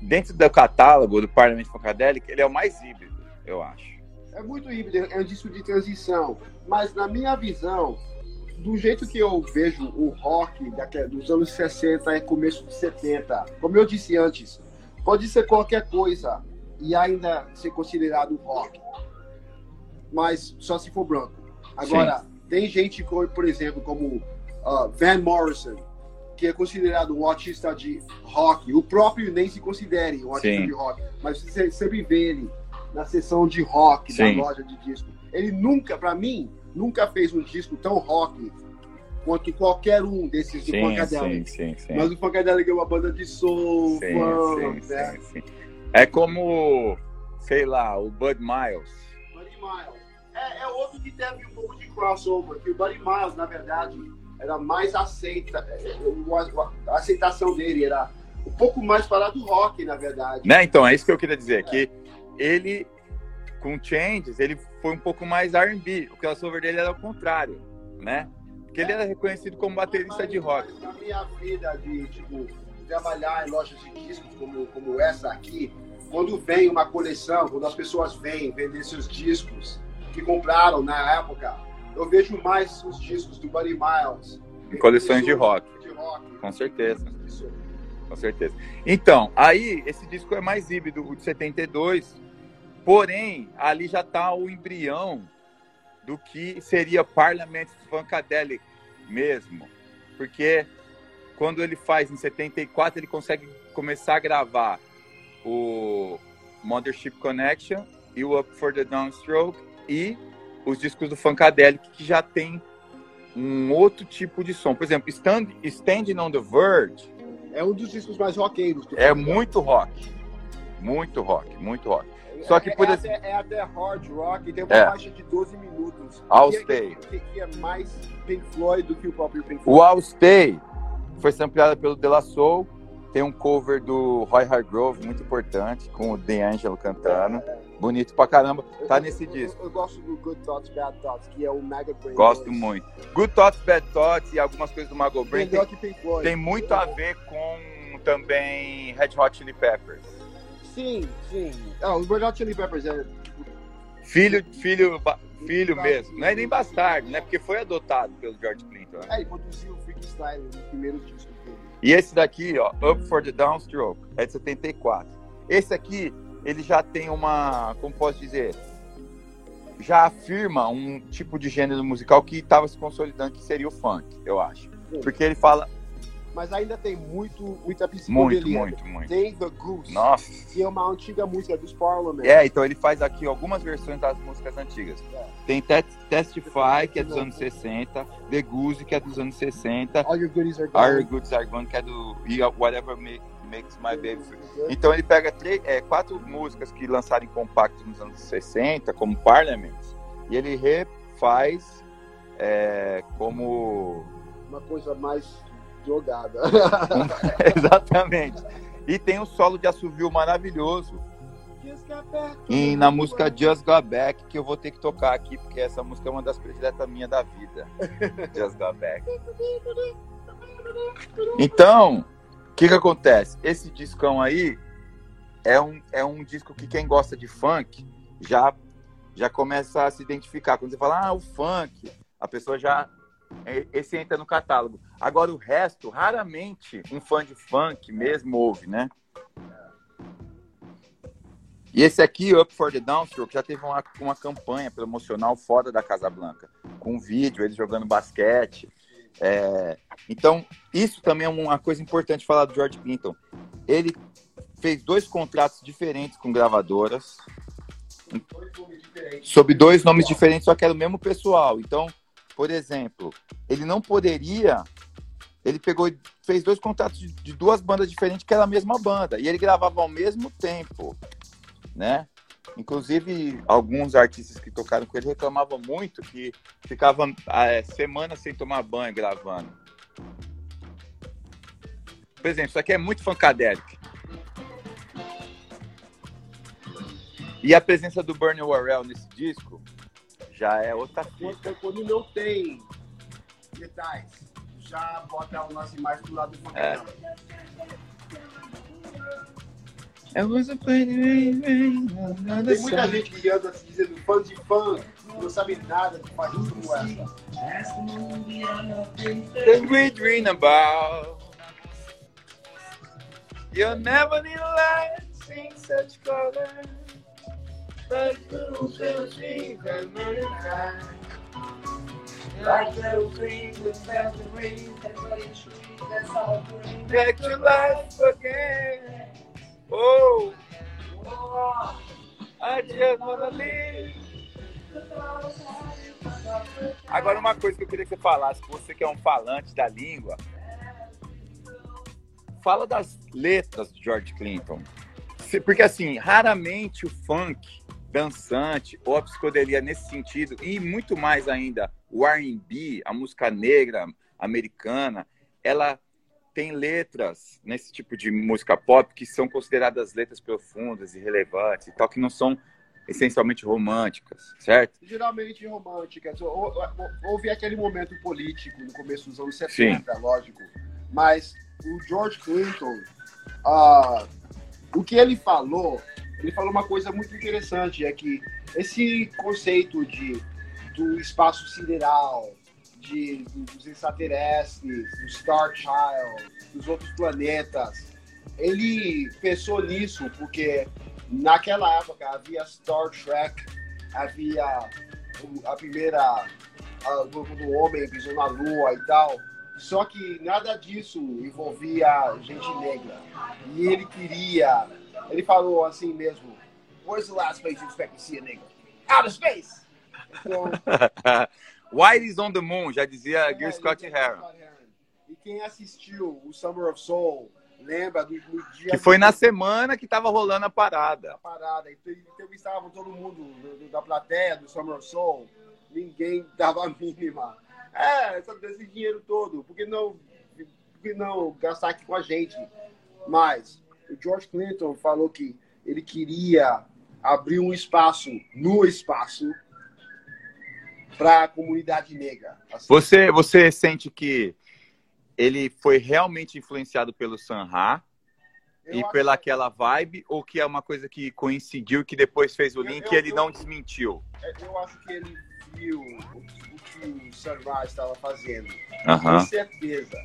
dentro do catálogo do Parlamento Funkadelic, ele é o mais híbrido, eu acho. É muito híbrido, é um disco de transição. Mas na minha visão, do jeito que eu vejo o rock dos anos 60 e começo de 70, como eu disse antes, pode ser qualquer coisa e ainda ser considerado rock. Mas só se for branco. Agora, tem gente, por exemplo, como ah, Van Morrison, que é considerado um artista de rock. O próprio nem se considere um artista Sim. de rock. Mas você sempre vê ele na sessão de rock Sim. da loja de disco. Ele nunca, pra mim, nunca fez um disco tão rock quanto qualquer um desses do Sim, sim, Funkadelic. sim, sim. Mas o Funkadelic é uma banda de soul, Sim, funk, sim, né? sim. É como, sei lá, o Bud Miles. Buddy Miles. É, é outro que teve um pouco de crossover, que o Buddy Miles, na verdade, era mais aceita. é, o- a, aceitação dele era um pouco mais para do rock, na verdade. Né? Então, é isso que eu queria dizer, que ele, com Changes, ele foi um pouco mais R&B. O crossover dele era o contrário, né? Porque ele era reconhecido como baterista de rock. Na minha vida de, tipo, trabalhar em lojas de discos como, como essa aqui, quando vem uma coleção, quando as pessoas vêm vender seus discos que compraram na época, eu vejo mais os discos do Buddy Miles. Em coleções de rock. De rock. Com certeza. Com certeza. Então, aí, esse disco é mais híbrido, o de 72, porém, ali já tá o embrião do que seria Parliament Funkadelic mesmo. Porque quando ele faz em 74, ele consegue começar a gravar o Mothership Connection e o Up for the Downstroke e os discos do Funkadelic que já tem um outro tipo de som. Por exemplo, Stand, Standing on the Verge É um dos discos mais roqueiros. é muito rock. Muito rock, muito rock. Só que é, por é, exemplo- até, é até hard rock, tem uma É. faixa de 12 minutos. I'll que, é- Stay. Que, é mais Pink Floyd do que o próprio Pink O Floyd. All Stay foi sampleado pelo De La Soul. Tem um cover do Roy Hargrove, muito importante, com o D'Angelo cantando. Bonito pra caramba. Tá Eu- nesse eu- disco. Eu, eu gosto do Good Thoughts, Bad Thoughts, que é o Mega Brain. Gosto 2. muito. Good Thoughts, Bad Thoughts e algumas coisas do Mago Brain tem, tem muito a ver com também Red Hot Chili Peppers. Sim, sim. Ah, o Red Hot Chili Peppers é... Filho, filho, ba- filho mesmo. Não é nem bastardo, né? Porque foi adotado pelo George Clinton. né? É, ele produziu o Freak Style no primeiro disco dele. E esse daqui, ó, Up for the Downstroke, é de 74. Esse aqui, ele já tem uma, como posso dizer, já afirma um tipo de gênero musical que estava se consolidando, que seria o funk, eu acho. Porque ele fala Mas ainda tem muito, muita muito, psicodelia. muito, muito. Tem The Goose, Nossa. que é uma antiga música dos Parliament. É, então ele faz aqui algumas versões das músicas antigas. É. Tem Te- Testify, que é dos anos 60, The Goose, que é dos anos 60, All Your Goodies Are Gone. Are Good Are Gone, que é do Whatever Ma- Makes My Baby Free. Então ele pega três, é, quatro músicas que lançaram em compacto nos anos 60, como Parliament, e ele refaz é, como. Uma coisa mais drogada. Exatamente. E tem um solo de assovio maravilhoso e na música Just Go Back, que eu vou ter que tocar aqui, porque essa música é uma das prediletas minhas da vida. Just Go Back. Então, o que que acontece? Esse discão aí é um, é um disco que quem gosta de funk já, já começa a se identificar. Quando você fala, ah, o funk, a pessoa já. É, Esse entra no catálogo. Agora, o resto, raramente um fã de funk mesmo ouve, né? E esse aqui, Up for the Downstroke, já teve uma, uma campanha promocional fora da Casa Blanca, com vídeo, eles jogando basquete. É, então, isso também é uma coisa importante falar do George Clinton. Ele fez dois contratos diferentes com gravadoras, sob dois nomes diferentes, só que era o mesmo pessoal. Então, por exemplo, ele não poderia. Ele pegou, fez dois contratos de, de duas bandas diferentes, que era a mesma banda, e ele gravava ao mesmo tempo, né? Inclusive, alguns artistas que tocaram com ele reclamavam muito que ficavam é, semanas sem tomar banho gravando. Por exemplo, isso aqui é muito funkadelic. E a presença do Bernie Worrell nesse disco já é outra fita. Quando não tem detalhes, já bota o lance mais do lado do funkadão. É. was a Tem muita gente que anda se dizendo fã de fã, não sabe nada de fazer como essa. That we dream about. You'll never need a light, sing such Like little things that many times. Like little things that the rain Back to life again. Oh, I just wanna live. Agora, uma coisa que eu queria que você falasse, você que é um falante da língua, fala das letras de George Clinton. Porque, assim, raramente o funk dançante ou a psicodelia nesse sentido, e muito mais ainda o R&B, a música negra americana, ela tem letras nesse tipo de música pop que são consideradas letras profundas e relevantes e tal, que não são essencialmente românticas, certo? Geralmente românticas. Houve aquele momento político no começo dos anos 70, Sim. lógico. Mas o George Clinton, uh, o que ele falou, ele falou uma coisa muito interessante, é que esse conceito de do espaço sideral, de, dos extraterrestres, do Star Child, dos outros planetas. Ele pensou nisso porque naquela época havia Star Trek, havia a primeira a, do homem pisou na lua e tal. Só que nada disso envolvia gente negra. E ele queria, ele falou assim mesmo: Where's the last place you expect to see a nigger? Out of space! Então, White is on the Moon, já dizia é, Gil Scott Heron. E quem assistiu o Summer of Soul lembra do, do dia. Que foi na semana que tava rolando a parada. A parada. Então, entrevistavam todo mundo do, da plateia do Summer of Soul. Ninguém dava a mínima. É, esse dinheiro todo. Por que não, por que não gastar aqui com a gente? Mas o George Clinton falou que ele queria abrir um espaço no espaço para a comunidade negra. Assim. Você, você sente que ele foi realmente influenciado pelo Sanha e pela que... aquela vibe, ou que é uma coisa que coincidiu que depois fez o link eu, eu, e ele eu, não desmentiu? É, eu acho que ele viu o, que o Sanha estava fazendo, uh com certeza.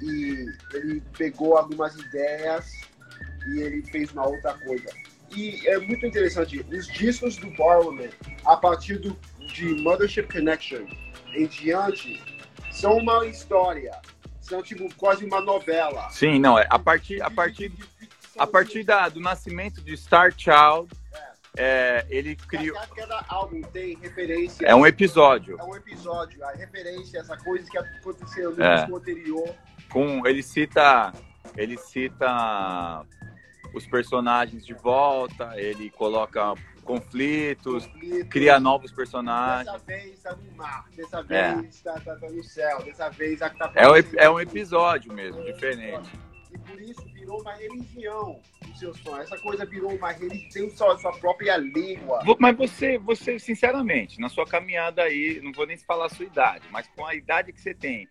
E ele pegou algumas ideias e ele fez uma outra coisa. E é muito interessante, os discos do Barrowman, a partir do de Mothership Connection em diante são uma história, são tipo quase uma novela. Sim, não, é a partir a partir a partir da, do nascimento de Star Child, é, ele criou. Cada álbum tem referência. É um episódio. É um episódio, a referência, essa coisa que aconteceu no é. anterior. Com ele cita, ele cita os personagens de volta, ele coloca conflitos, Conflito. cria novos personagens. Dessa vez está no mar, dessa é. vez está é. tá, tá no céu, dessa vez está é, um, é um episódio mesmo, diferente. E por isso virou uma religião os seus fãs. Essa coisa virou uma religião, tem sua, sua própria língua. Mas você, você, sinceramente, na sua caminhada aí, não vou nem falar a sua idade, mas com a idade que você tem,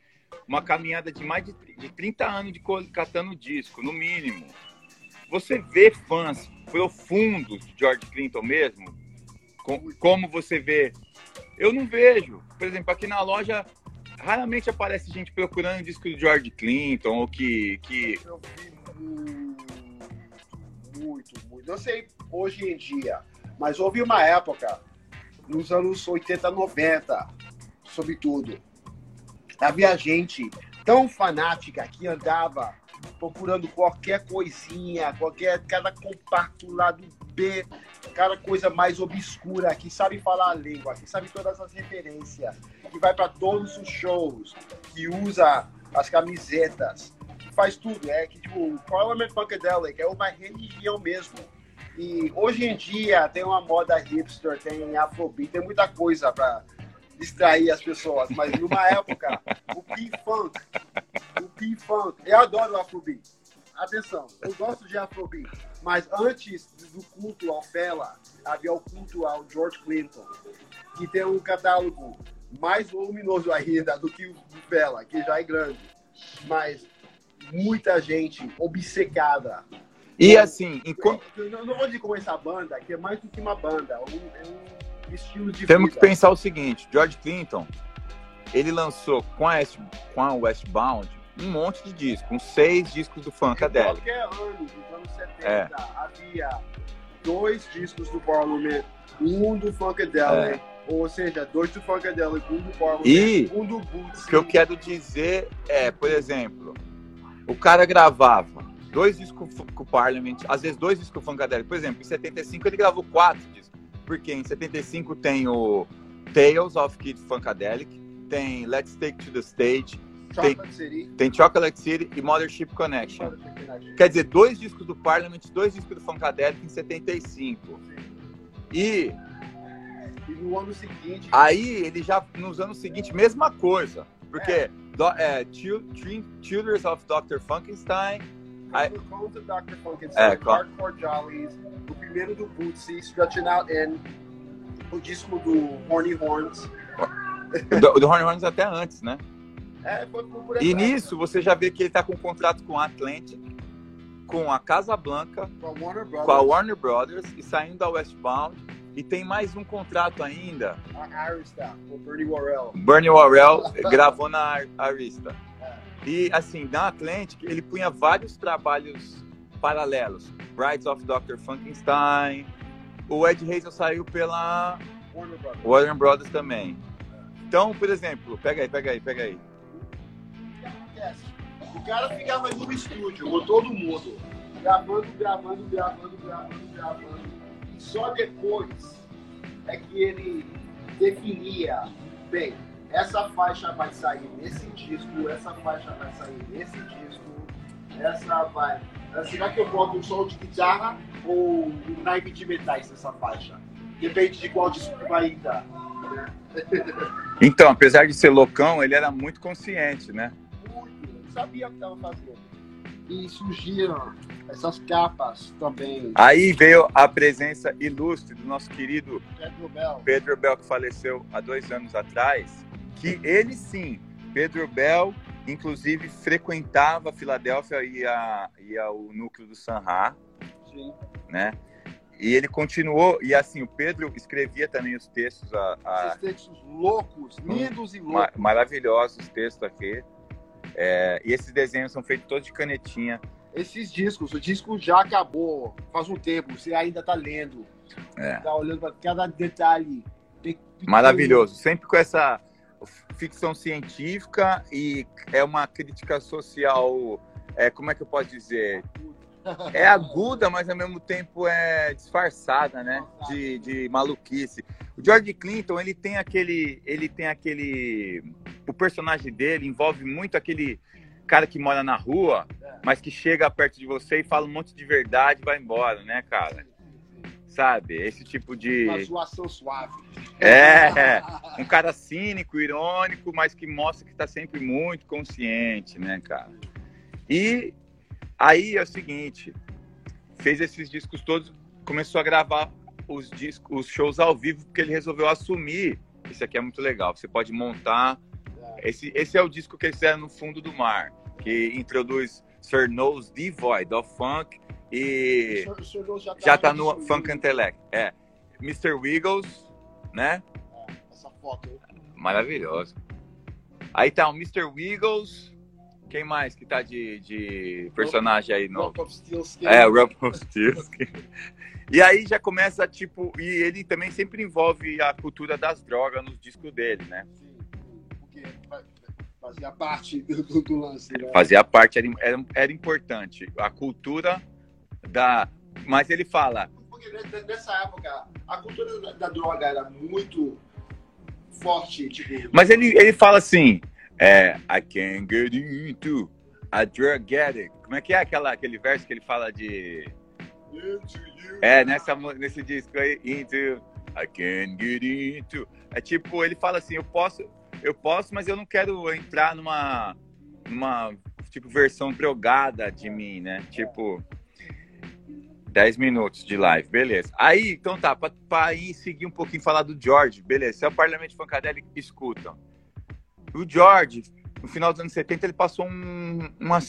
uma caminhada de mais de, de 30 anos de catando disco, no mínimo. Você vê fãs profundos de George Clinton mesmo? Com, como você vê? Eu não vejo. Por exemplo, aqui na loja raramente aparece gente procurando disco de George Clinton ou que. que... Eu vi muito, muito, muito. Não sei hoje em dia, mas houve uma época, nos anos 80, 90, sobretudo. Havia gente tão fanática que andava procurando qualquer coisinha, qualquer cada compacto lá do B, cada coisa mais obscura, que sabe falar a língua, que sabe todas as referências, que vai para todos os shows, que usa as camisetas, que faz tudo, é que tipo, o Parliament Funkadelic é uma religião mesmo. E hoje em dia tem uma moda hipster, tem afrobeat, tem muita coisa para distrair as pessoas. Mas numa época, o P-Funk, o P-Funk, eu adoro o afrobeat. Atenção, eu gosto de afrobeat. Mas antes do culto ao Fela, havia o culto ao George Clinton, que tem um catálogo mais voluminoso ainda do que o do Fela, que já é grande. Mas muita gente obcecada e assim, enquanto. Eu não vou dizer como essa banda, que é mais do que uma banda, é um, é um estilo de. Temos vida. que pensar o seguinte: George Clinton, ele lançou com a, West, com a Westbound um monte de discos, uns seis discos do Funkadelic. Qualquer ano, nos anos 70, é. havia dois discos do Parliament, um do Funkadelic. É. Ou seja, dois do Funkadelic, um do Parliament, e um do Boots. O que eu quero dizer é, por exemplo, o cara gravava dois discos com o Parliament, às vezes dois discos com o Funkadelic. Por exemplo, em 75 ele gravou quatro discos, porque em 75 tem o Tales of Kid Funkadelic, tem Let's Take to the Stage, tem, tem, Chocolate City e Mothership Connection. Mothership Quer dizer, dois discos do Parliament, dois discos do Funkadelic em 75. E e no ano seguinte. Aí ele já, nos anos seguintes, mesma coisa. Porque é. Do, é, Children of Dr. Funkenstein, I, conta Dr. Funkenstein, é, Hardcore Jollies, o primeiro do Bootsy, Stretching Out and o disco do Horny Horns. Do, do Horny Horns até antes, né? É, foi por E nisso você já vê que ele tá com um contrato com a Atlantic, com a Casa Blanca, com a Warner Brothers, com a Warner Brothers e saindo da Westbound. E tem mais um contrato ainda. A Arista, o Bernie Worrell. Bernie Worrell gravou na Arista. E, assim, na Atlantic, ele punha vários trabalhos paralelos. Brides of Dr. Funkenstein. O Ed Hazel saiu pela Warner Brothers. Warner Brothers também. Então, por exemplo, pega aí, pega aí, pega aí. O cara ficava no estúdio, com todo mundo, gravando, gravando, gravando, gravando, gravando. E só depois é que ele definia, bem, essa faixa vai sair nesse disco, essa faixa vai sair nesse disco, essa vai. Será que eu boto um som de guitarra ou um naipe de metais nessa faixa? Depende de qual disco vai entrar. Né? Então, apesar de ser loucão, ele era muito consciente, né? Muito, sabia o que estava fazendo. E surgiram essas capas também. Aí veio a presença ilustre do nosso querido Pedro Bell, Pedro Bell que faleceu há dois anos atrás que ele sim, Pedro Bell, inclusive frequentava Filadélfia e, a, e a, o núcleo do Sanha, sim. né? E ele continuou, e assim, o Pedro escrevia também os textos. A, a... Esses textos loucos, lindos e loucos. maravilhosos textos aqui. É, e esses desenhos são feitos todos de canetinha. Esses discos, o disco já acabou faz um tempo, você ainda está lendo. É. Tá olhando para cada detalhe. Maravilhoso, sempre com essa ficção científica e é uma crítica social, é, como é que eu posso dizer? É aguda, mas ao mesmo tempo é disfarçada, né? De, de maluquice. O George Clinton, ele tem aquele. Ele tem aquele. O personagem dele envolve muito aquele cara que mora na rua, mas que chega perto de você e fala um monte de verdade e vai embora, né, cara? Sabe? Esse tipo de. Uma zoação suave. É, um cara cínico, irônico, mas que mostra que está sempre muito consciente, né, cara? E aí é o seguinte, fez esses discos todos, começou a gravar os discos, os shows ao vivo, porque ele resolveu assumir. Isso aqui é muito legal. Você pode montar. Esse, esse é o disco que eles fizeram no fundo do mar, que introduz Sir Knows the Void of Funk e o senhor, já, já tá no Funk Intellect. É. Mr. Wiggles, né? É, essa foto aí. Maravilhoso. Aí tá o Mr. Wiggles. Quem mais que tá de, de personagem aí no. É, o Rump of E aí já começa, tipo, e ele também sempre envolve a cultura das drogas nos discos dele, né? Sim, porque fazia parte do, do lance. Né? Fazia parte, era, era, era importante. A cultura da. Mas ele fala. Porque nessa época a cultura da, da droga era muito forte. Tipo... Mas ele, ele fala assim: é, I can't get into a drug addict. Como é que é aquela, aquele verso que ele fala de. Into you. É, nessa, nesse disco aí, Into, I can get into. É tipo, ele fala assim, eu posso, eu posso, mas eu não quero entrar numa, numa tipo, versão drogada de mim, né? Tipo, 10 minutos de live, beleza. Aí, então tá, pra, pra ir seguir um pouquinho falar do George, beleza. Se é o Parlamento Funkadelic, escutam. O George, no final dos anos 70, ele passou um, uma,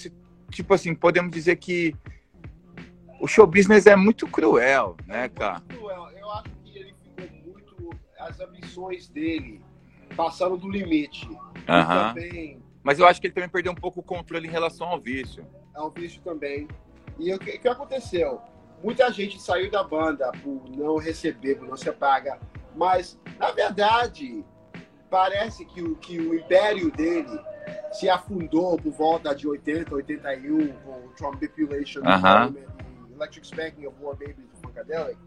tipo assim, podemos dizer que o show business é muito cruel, né, cara? Muito cruel. Eu acho que ele ficou muito. As ambições dele passaram do limite. E Aham. também Mas eu acho que ele também perdeu um pouco o controle em relação ao vício. é um vício também. E o que, o que aconteceu? Muita gente saiu da banda por não receber, por não ser paga. Mas, na verdade, parece que o, que o império dele se afundou por volta de 80, 81, com o Trombipulation, Aham. e Electric Spanking of War Babies do Funkadelic.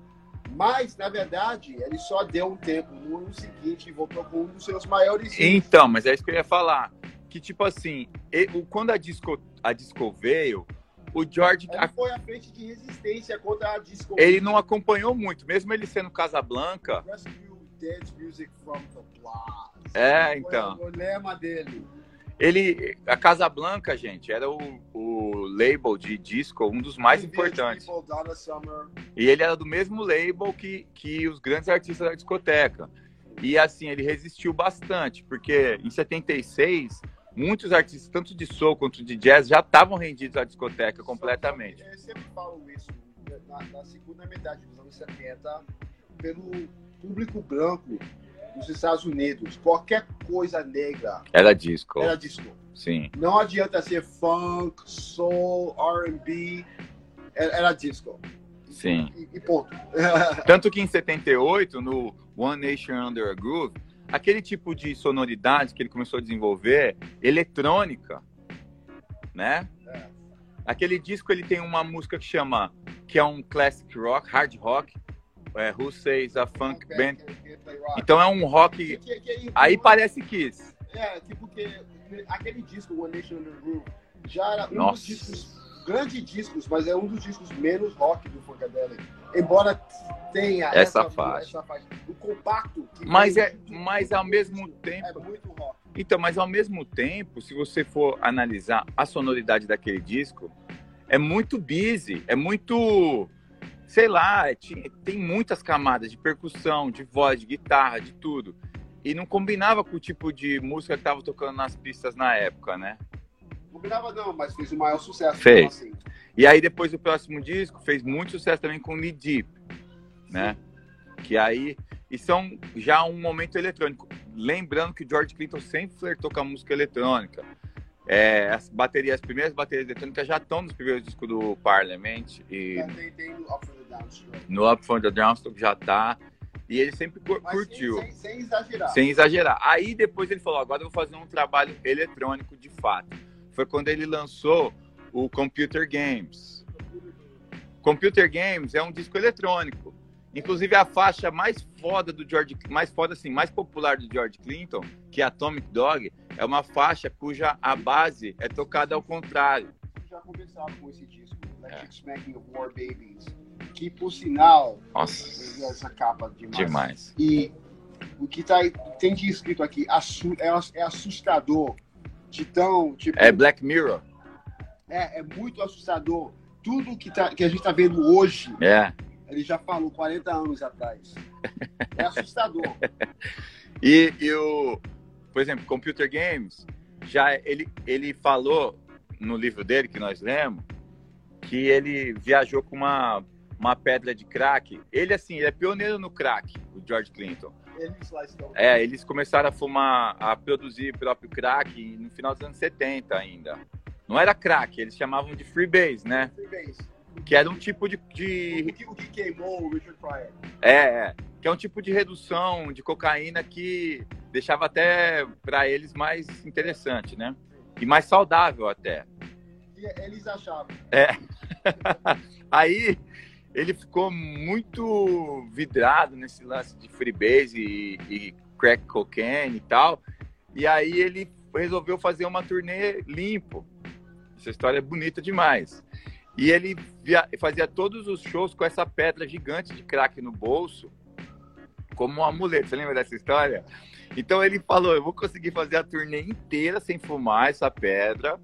Mas, na verdade, ele só deu um tempo. No ano seguinte, voltou com um dos seus maiores. Então, mas é isso que eu ia falar. Que, tipo assim, e- quando a disco, a disco veio, o George, Ele foi à frente de resistência contra a disco. ele não acompanhou muito. Mesmo ele sendo Casablanca. É, então. O lema dele. ele, a Casablanca, gente, era o, o label de disco, um dos mais importantes. E ele era do mesmo label que, que os grandes artistas da discoteca. E assim, ele resistiu bastante, porque em 76, muitos artistas, tanto de soul quanto de jazz, já estavam rendidos à discoteca completamente. Eu sempre falo isso. Na, na segunda metade dos anos 70, pelo público branco dos Estados Unidos, qualquer coisa negra Era disco, era disco. sim. Não adianta ser funk, soul, R&B, era, era disco. Sim. E, e ponto. Tanto que em 78, no One Nation Under a Groove, aquele tipo de sonoridade que ele começou a desenvolver, eletrônica, né? É. Aquele disco ele tem uma música que chama, que é um classic rock, hard rock, é, Who Says a Funk Band. Então é um rock, Que- que- que- aí parece Kiss. É, que porque aquele disco, One Nation Under Groove, já era um Nossa. dos discos, grandes discos, mas é um dos discos menos rock do Funkadelic. Embora tenha Essa essa, faixa. essa faixa. O compacto. que Mas é- mas ao mesmo tempo- É muito rock. Então, mas ao mesmo tempo, se você for analisar a sonoridade daquele disco, é muito busy, é muito, sei lá, é- tem muitas camadas de percussão, de voz, de guitarra, de tudo. E não combinava com o tipo de música que tava tocando nas pistas na época, né? Não combinava não, mas fez o maior sucesso. Fez. assim. E aí depois o próximo disco fez muito sucesso também com Knee Deep, né? Que aí e são já um momento eletrônico. Lembrando que o George Clinton sempre flertou com a música eletrônica. É, as baterias, as primeiras baterias eletrônicas já estão nos primeiros discos do Parliament e É, tem, tem no Up for the Downstroke. no Up from the Downstroke já tá. E ele sempre Mas curtiu. Sem, sem, sem exagerar. Sem exagerar. Aí depois ele falou: agora eu vou fazer um trabalho eletrônico de fato. Foi quando ele lançou o Computer Games. Computer Games é um disco eletrônico. Inclusive a faixa mais foda do George, mais foda assim, mais popular do George Clinton, que é Atomic Dog, é uma faixa cuja a base é tocada ao contrário. Já conversava com esse disco, Electric É. Smacking of War Babies, que por sinal, Nossa, essa capa demais. demais. E o que tá, tem de escrito aqui, é, é assustador, de tão, tipo, É Black Mirror. é, é muito assustador. Tudo que, tá, que a gente tá vendo hoje, É. ele já falou 40 anos atrás. É assustador. E, e o, por exemplo, Computer Games, já ele, ele falou no livro dele que nós lemos que ele viajou com uma, uma pedra de crack. Ele assim, ele é pioneiro no crack, o George Clinton. Eles lá estão. É, eles começaram a fumar, a produzir o próprio crack no final dos anos 70 ainda. Não era crack, eles chamavam de freebase, né? Freebase. Que era um tipo de, O de que, o que queimou o Richard Pryor? É, é. Que é um tipo de redução de cocaína que deixava até para eles mais interessante, né? E mais saudável até. E eles achavam. Aí ele ficou muito vidrado nesse lance de freebase e, e crack cocaine e tal. E aí ele resolveu fazer uma turnê limpo. Essa história é bonita demais. E ele via, fazia todos os shows com essa pedra gigante de crack no bolso, como um amuleto. Você lembra dessa história? Então ele falou: eu vou conseguir fazer a turnê inteira sem fumar essa pedra.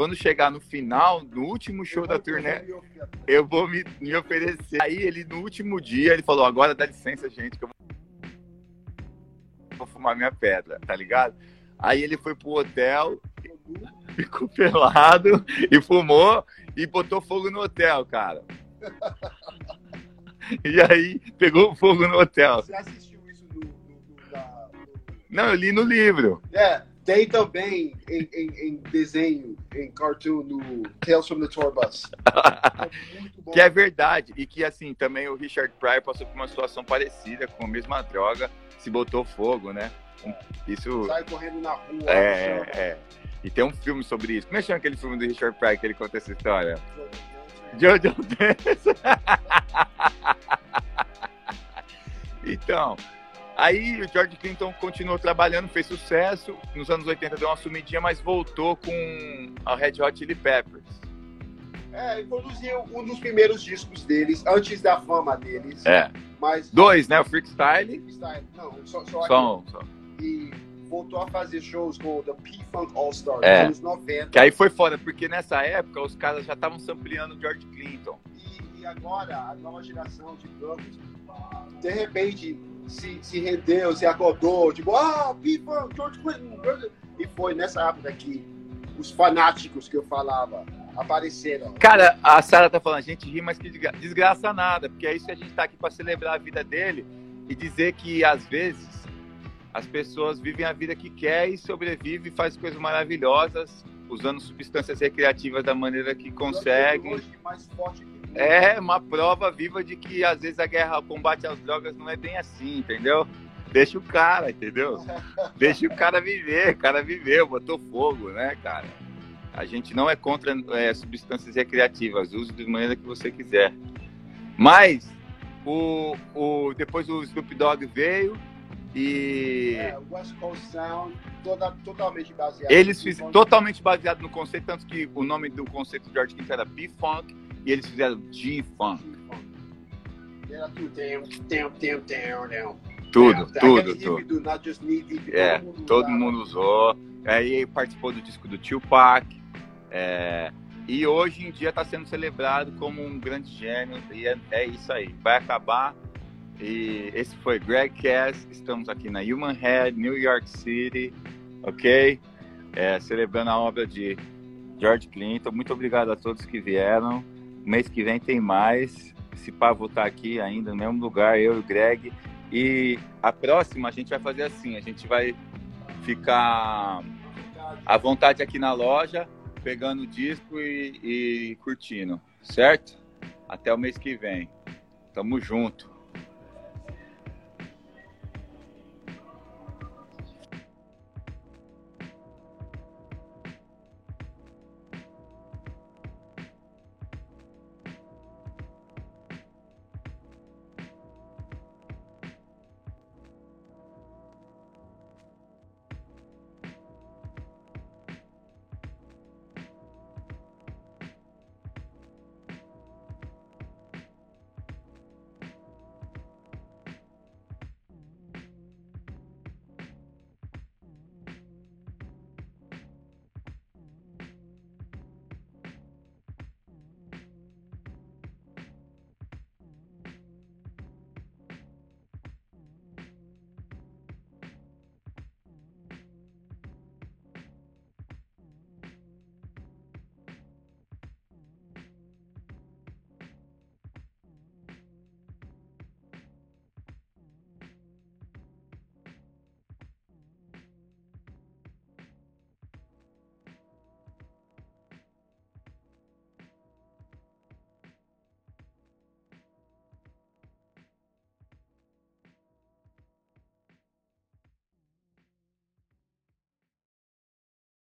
Quando chegar no final, no último show da turnê, eu vou me, me oferecer. Aí ele, no último dia, ele falou: agora dá licença, gente, que eu vou fumar minha pedra, tá ligado? Aí ele foi pro hotel, ficou pelado e fumou e botou fogo no hotel, cara. E aí pegou fogo no hotel. Você assistiu isso no, no, no, no... Não, eu li no livro. É, tem também em, em, em, desenho, em cartoon, no Tales from the Tour Bus. É. Que é verdade. E que, assim, também o Richard Pryor passou por uma situação parecida, com a mesma droga, se botou fogo, né? Isso... Sai correndo na rua. É, é. E tem um filme sobre isso. Como é que chama aquele filme do Richard Pryor que ele conta essa história? Jojo Dance. então, aí o George Clinton continuou trabalhando, fez sucesso. Nos anos 80 deu uma sumidinha, mas voltou com a Red Hot Chili Peppers. É, produziu um dos primeiros discos deles, antes da fama deles. É. Mas, Dois, né? O Freakstyle. Freakstyle. Não, só, só, só um. Só. E voltou a fazer shows com o The P-Funk All-Stars é. nos anos 90. Que aí foi foda, porque nessa época os caras já estavam sampleando o George Clinton. E, e, agora, a nova geração de brancos, de repente, se, se rendeu, se acordou, tipo, ah, P-Funk, George Clinton. E foi nessa época que os fanáticos que eu falava apareceram. Cara, a Sara tá falando, a gente ri, mas que desgraça nada, porque é isso que a gente tá aqui para celebrar a vida dele e dizer que às vezes as pessoas vivem a vida que quer e sobrevive faz coisas maravilhosas usando substâncias recreativas da maneira que conseguem. É uma prova viva de que às vezes a guerra, o combate às drogas não é bem assim, entendeu? Deixa o cara, entendeu? Deixa o cara viver, o cara viveu, botou fogo, né, cara? A gente não é contra é, substâncias recreativas, use de maneira que você quiser. Mas o, o, depois o Snoop Dogg veio e. É, West Coast Sound, toda, totalmente baseado. Eles fizeram totalmente baseado no conceito, tanto que o nome do conceito de George Clinton era P-Funk e eles fizeram G-Funk. Tudo, tem, Tudo, tudo, é, todo mundo, todo mundo usou. Aí participou do disco do Tupac. É, e hoje em dia está sendo celebrado como um grande gênio. E é, é, isso aí. Vai acabar. E esse foi Greg Cass. Estamos aqui na Human Head, New York City. Ok? É, celebrando a obra de George Clinton. Muito obrigado a todos que vieram. Mês que vem tem mais. Se pá, vou estar aqui ainda no mesmo lugar, eu e o Greg. E a próxima a gente vai fazer assim: a gente vai ficar à vontade aqui na loja pegando o disco e, e curtindo, certo? Até o mês que vem. Tamo junto.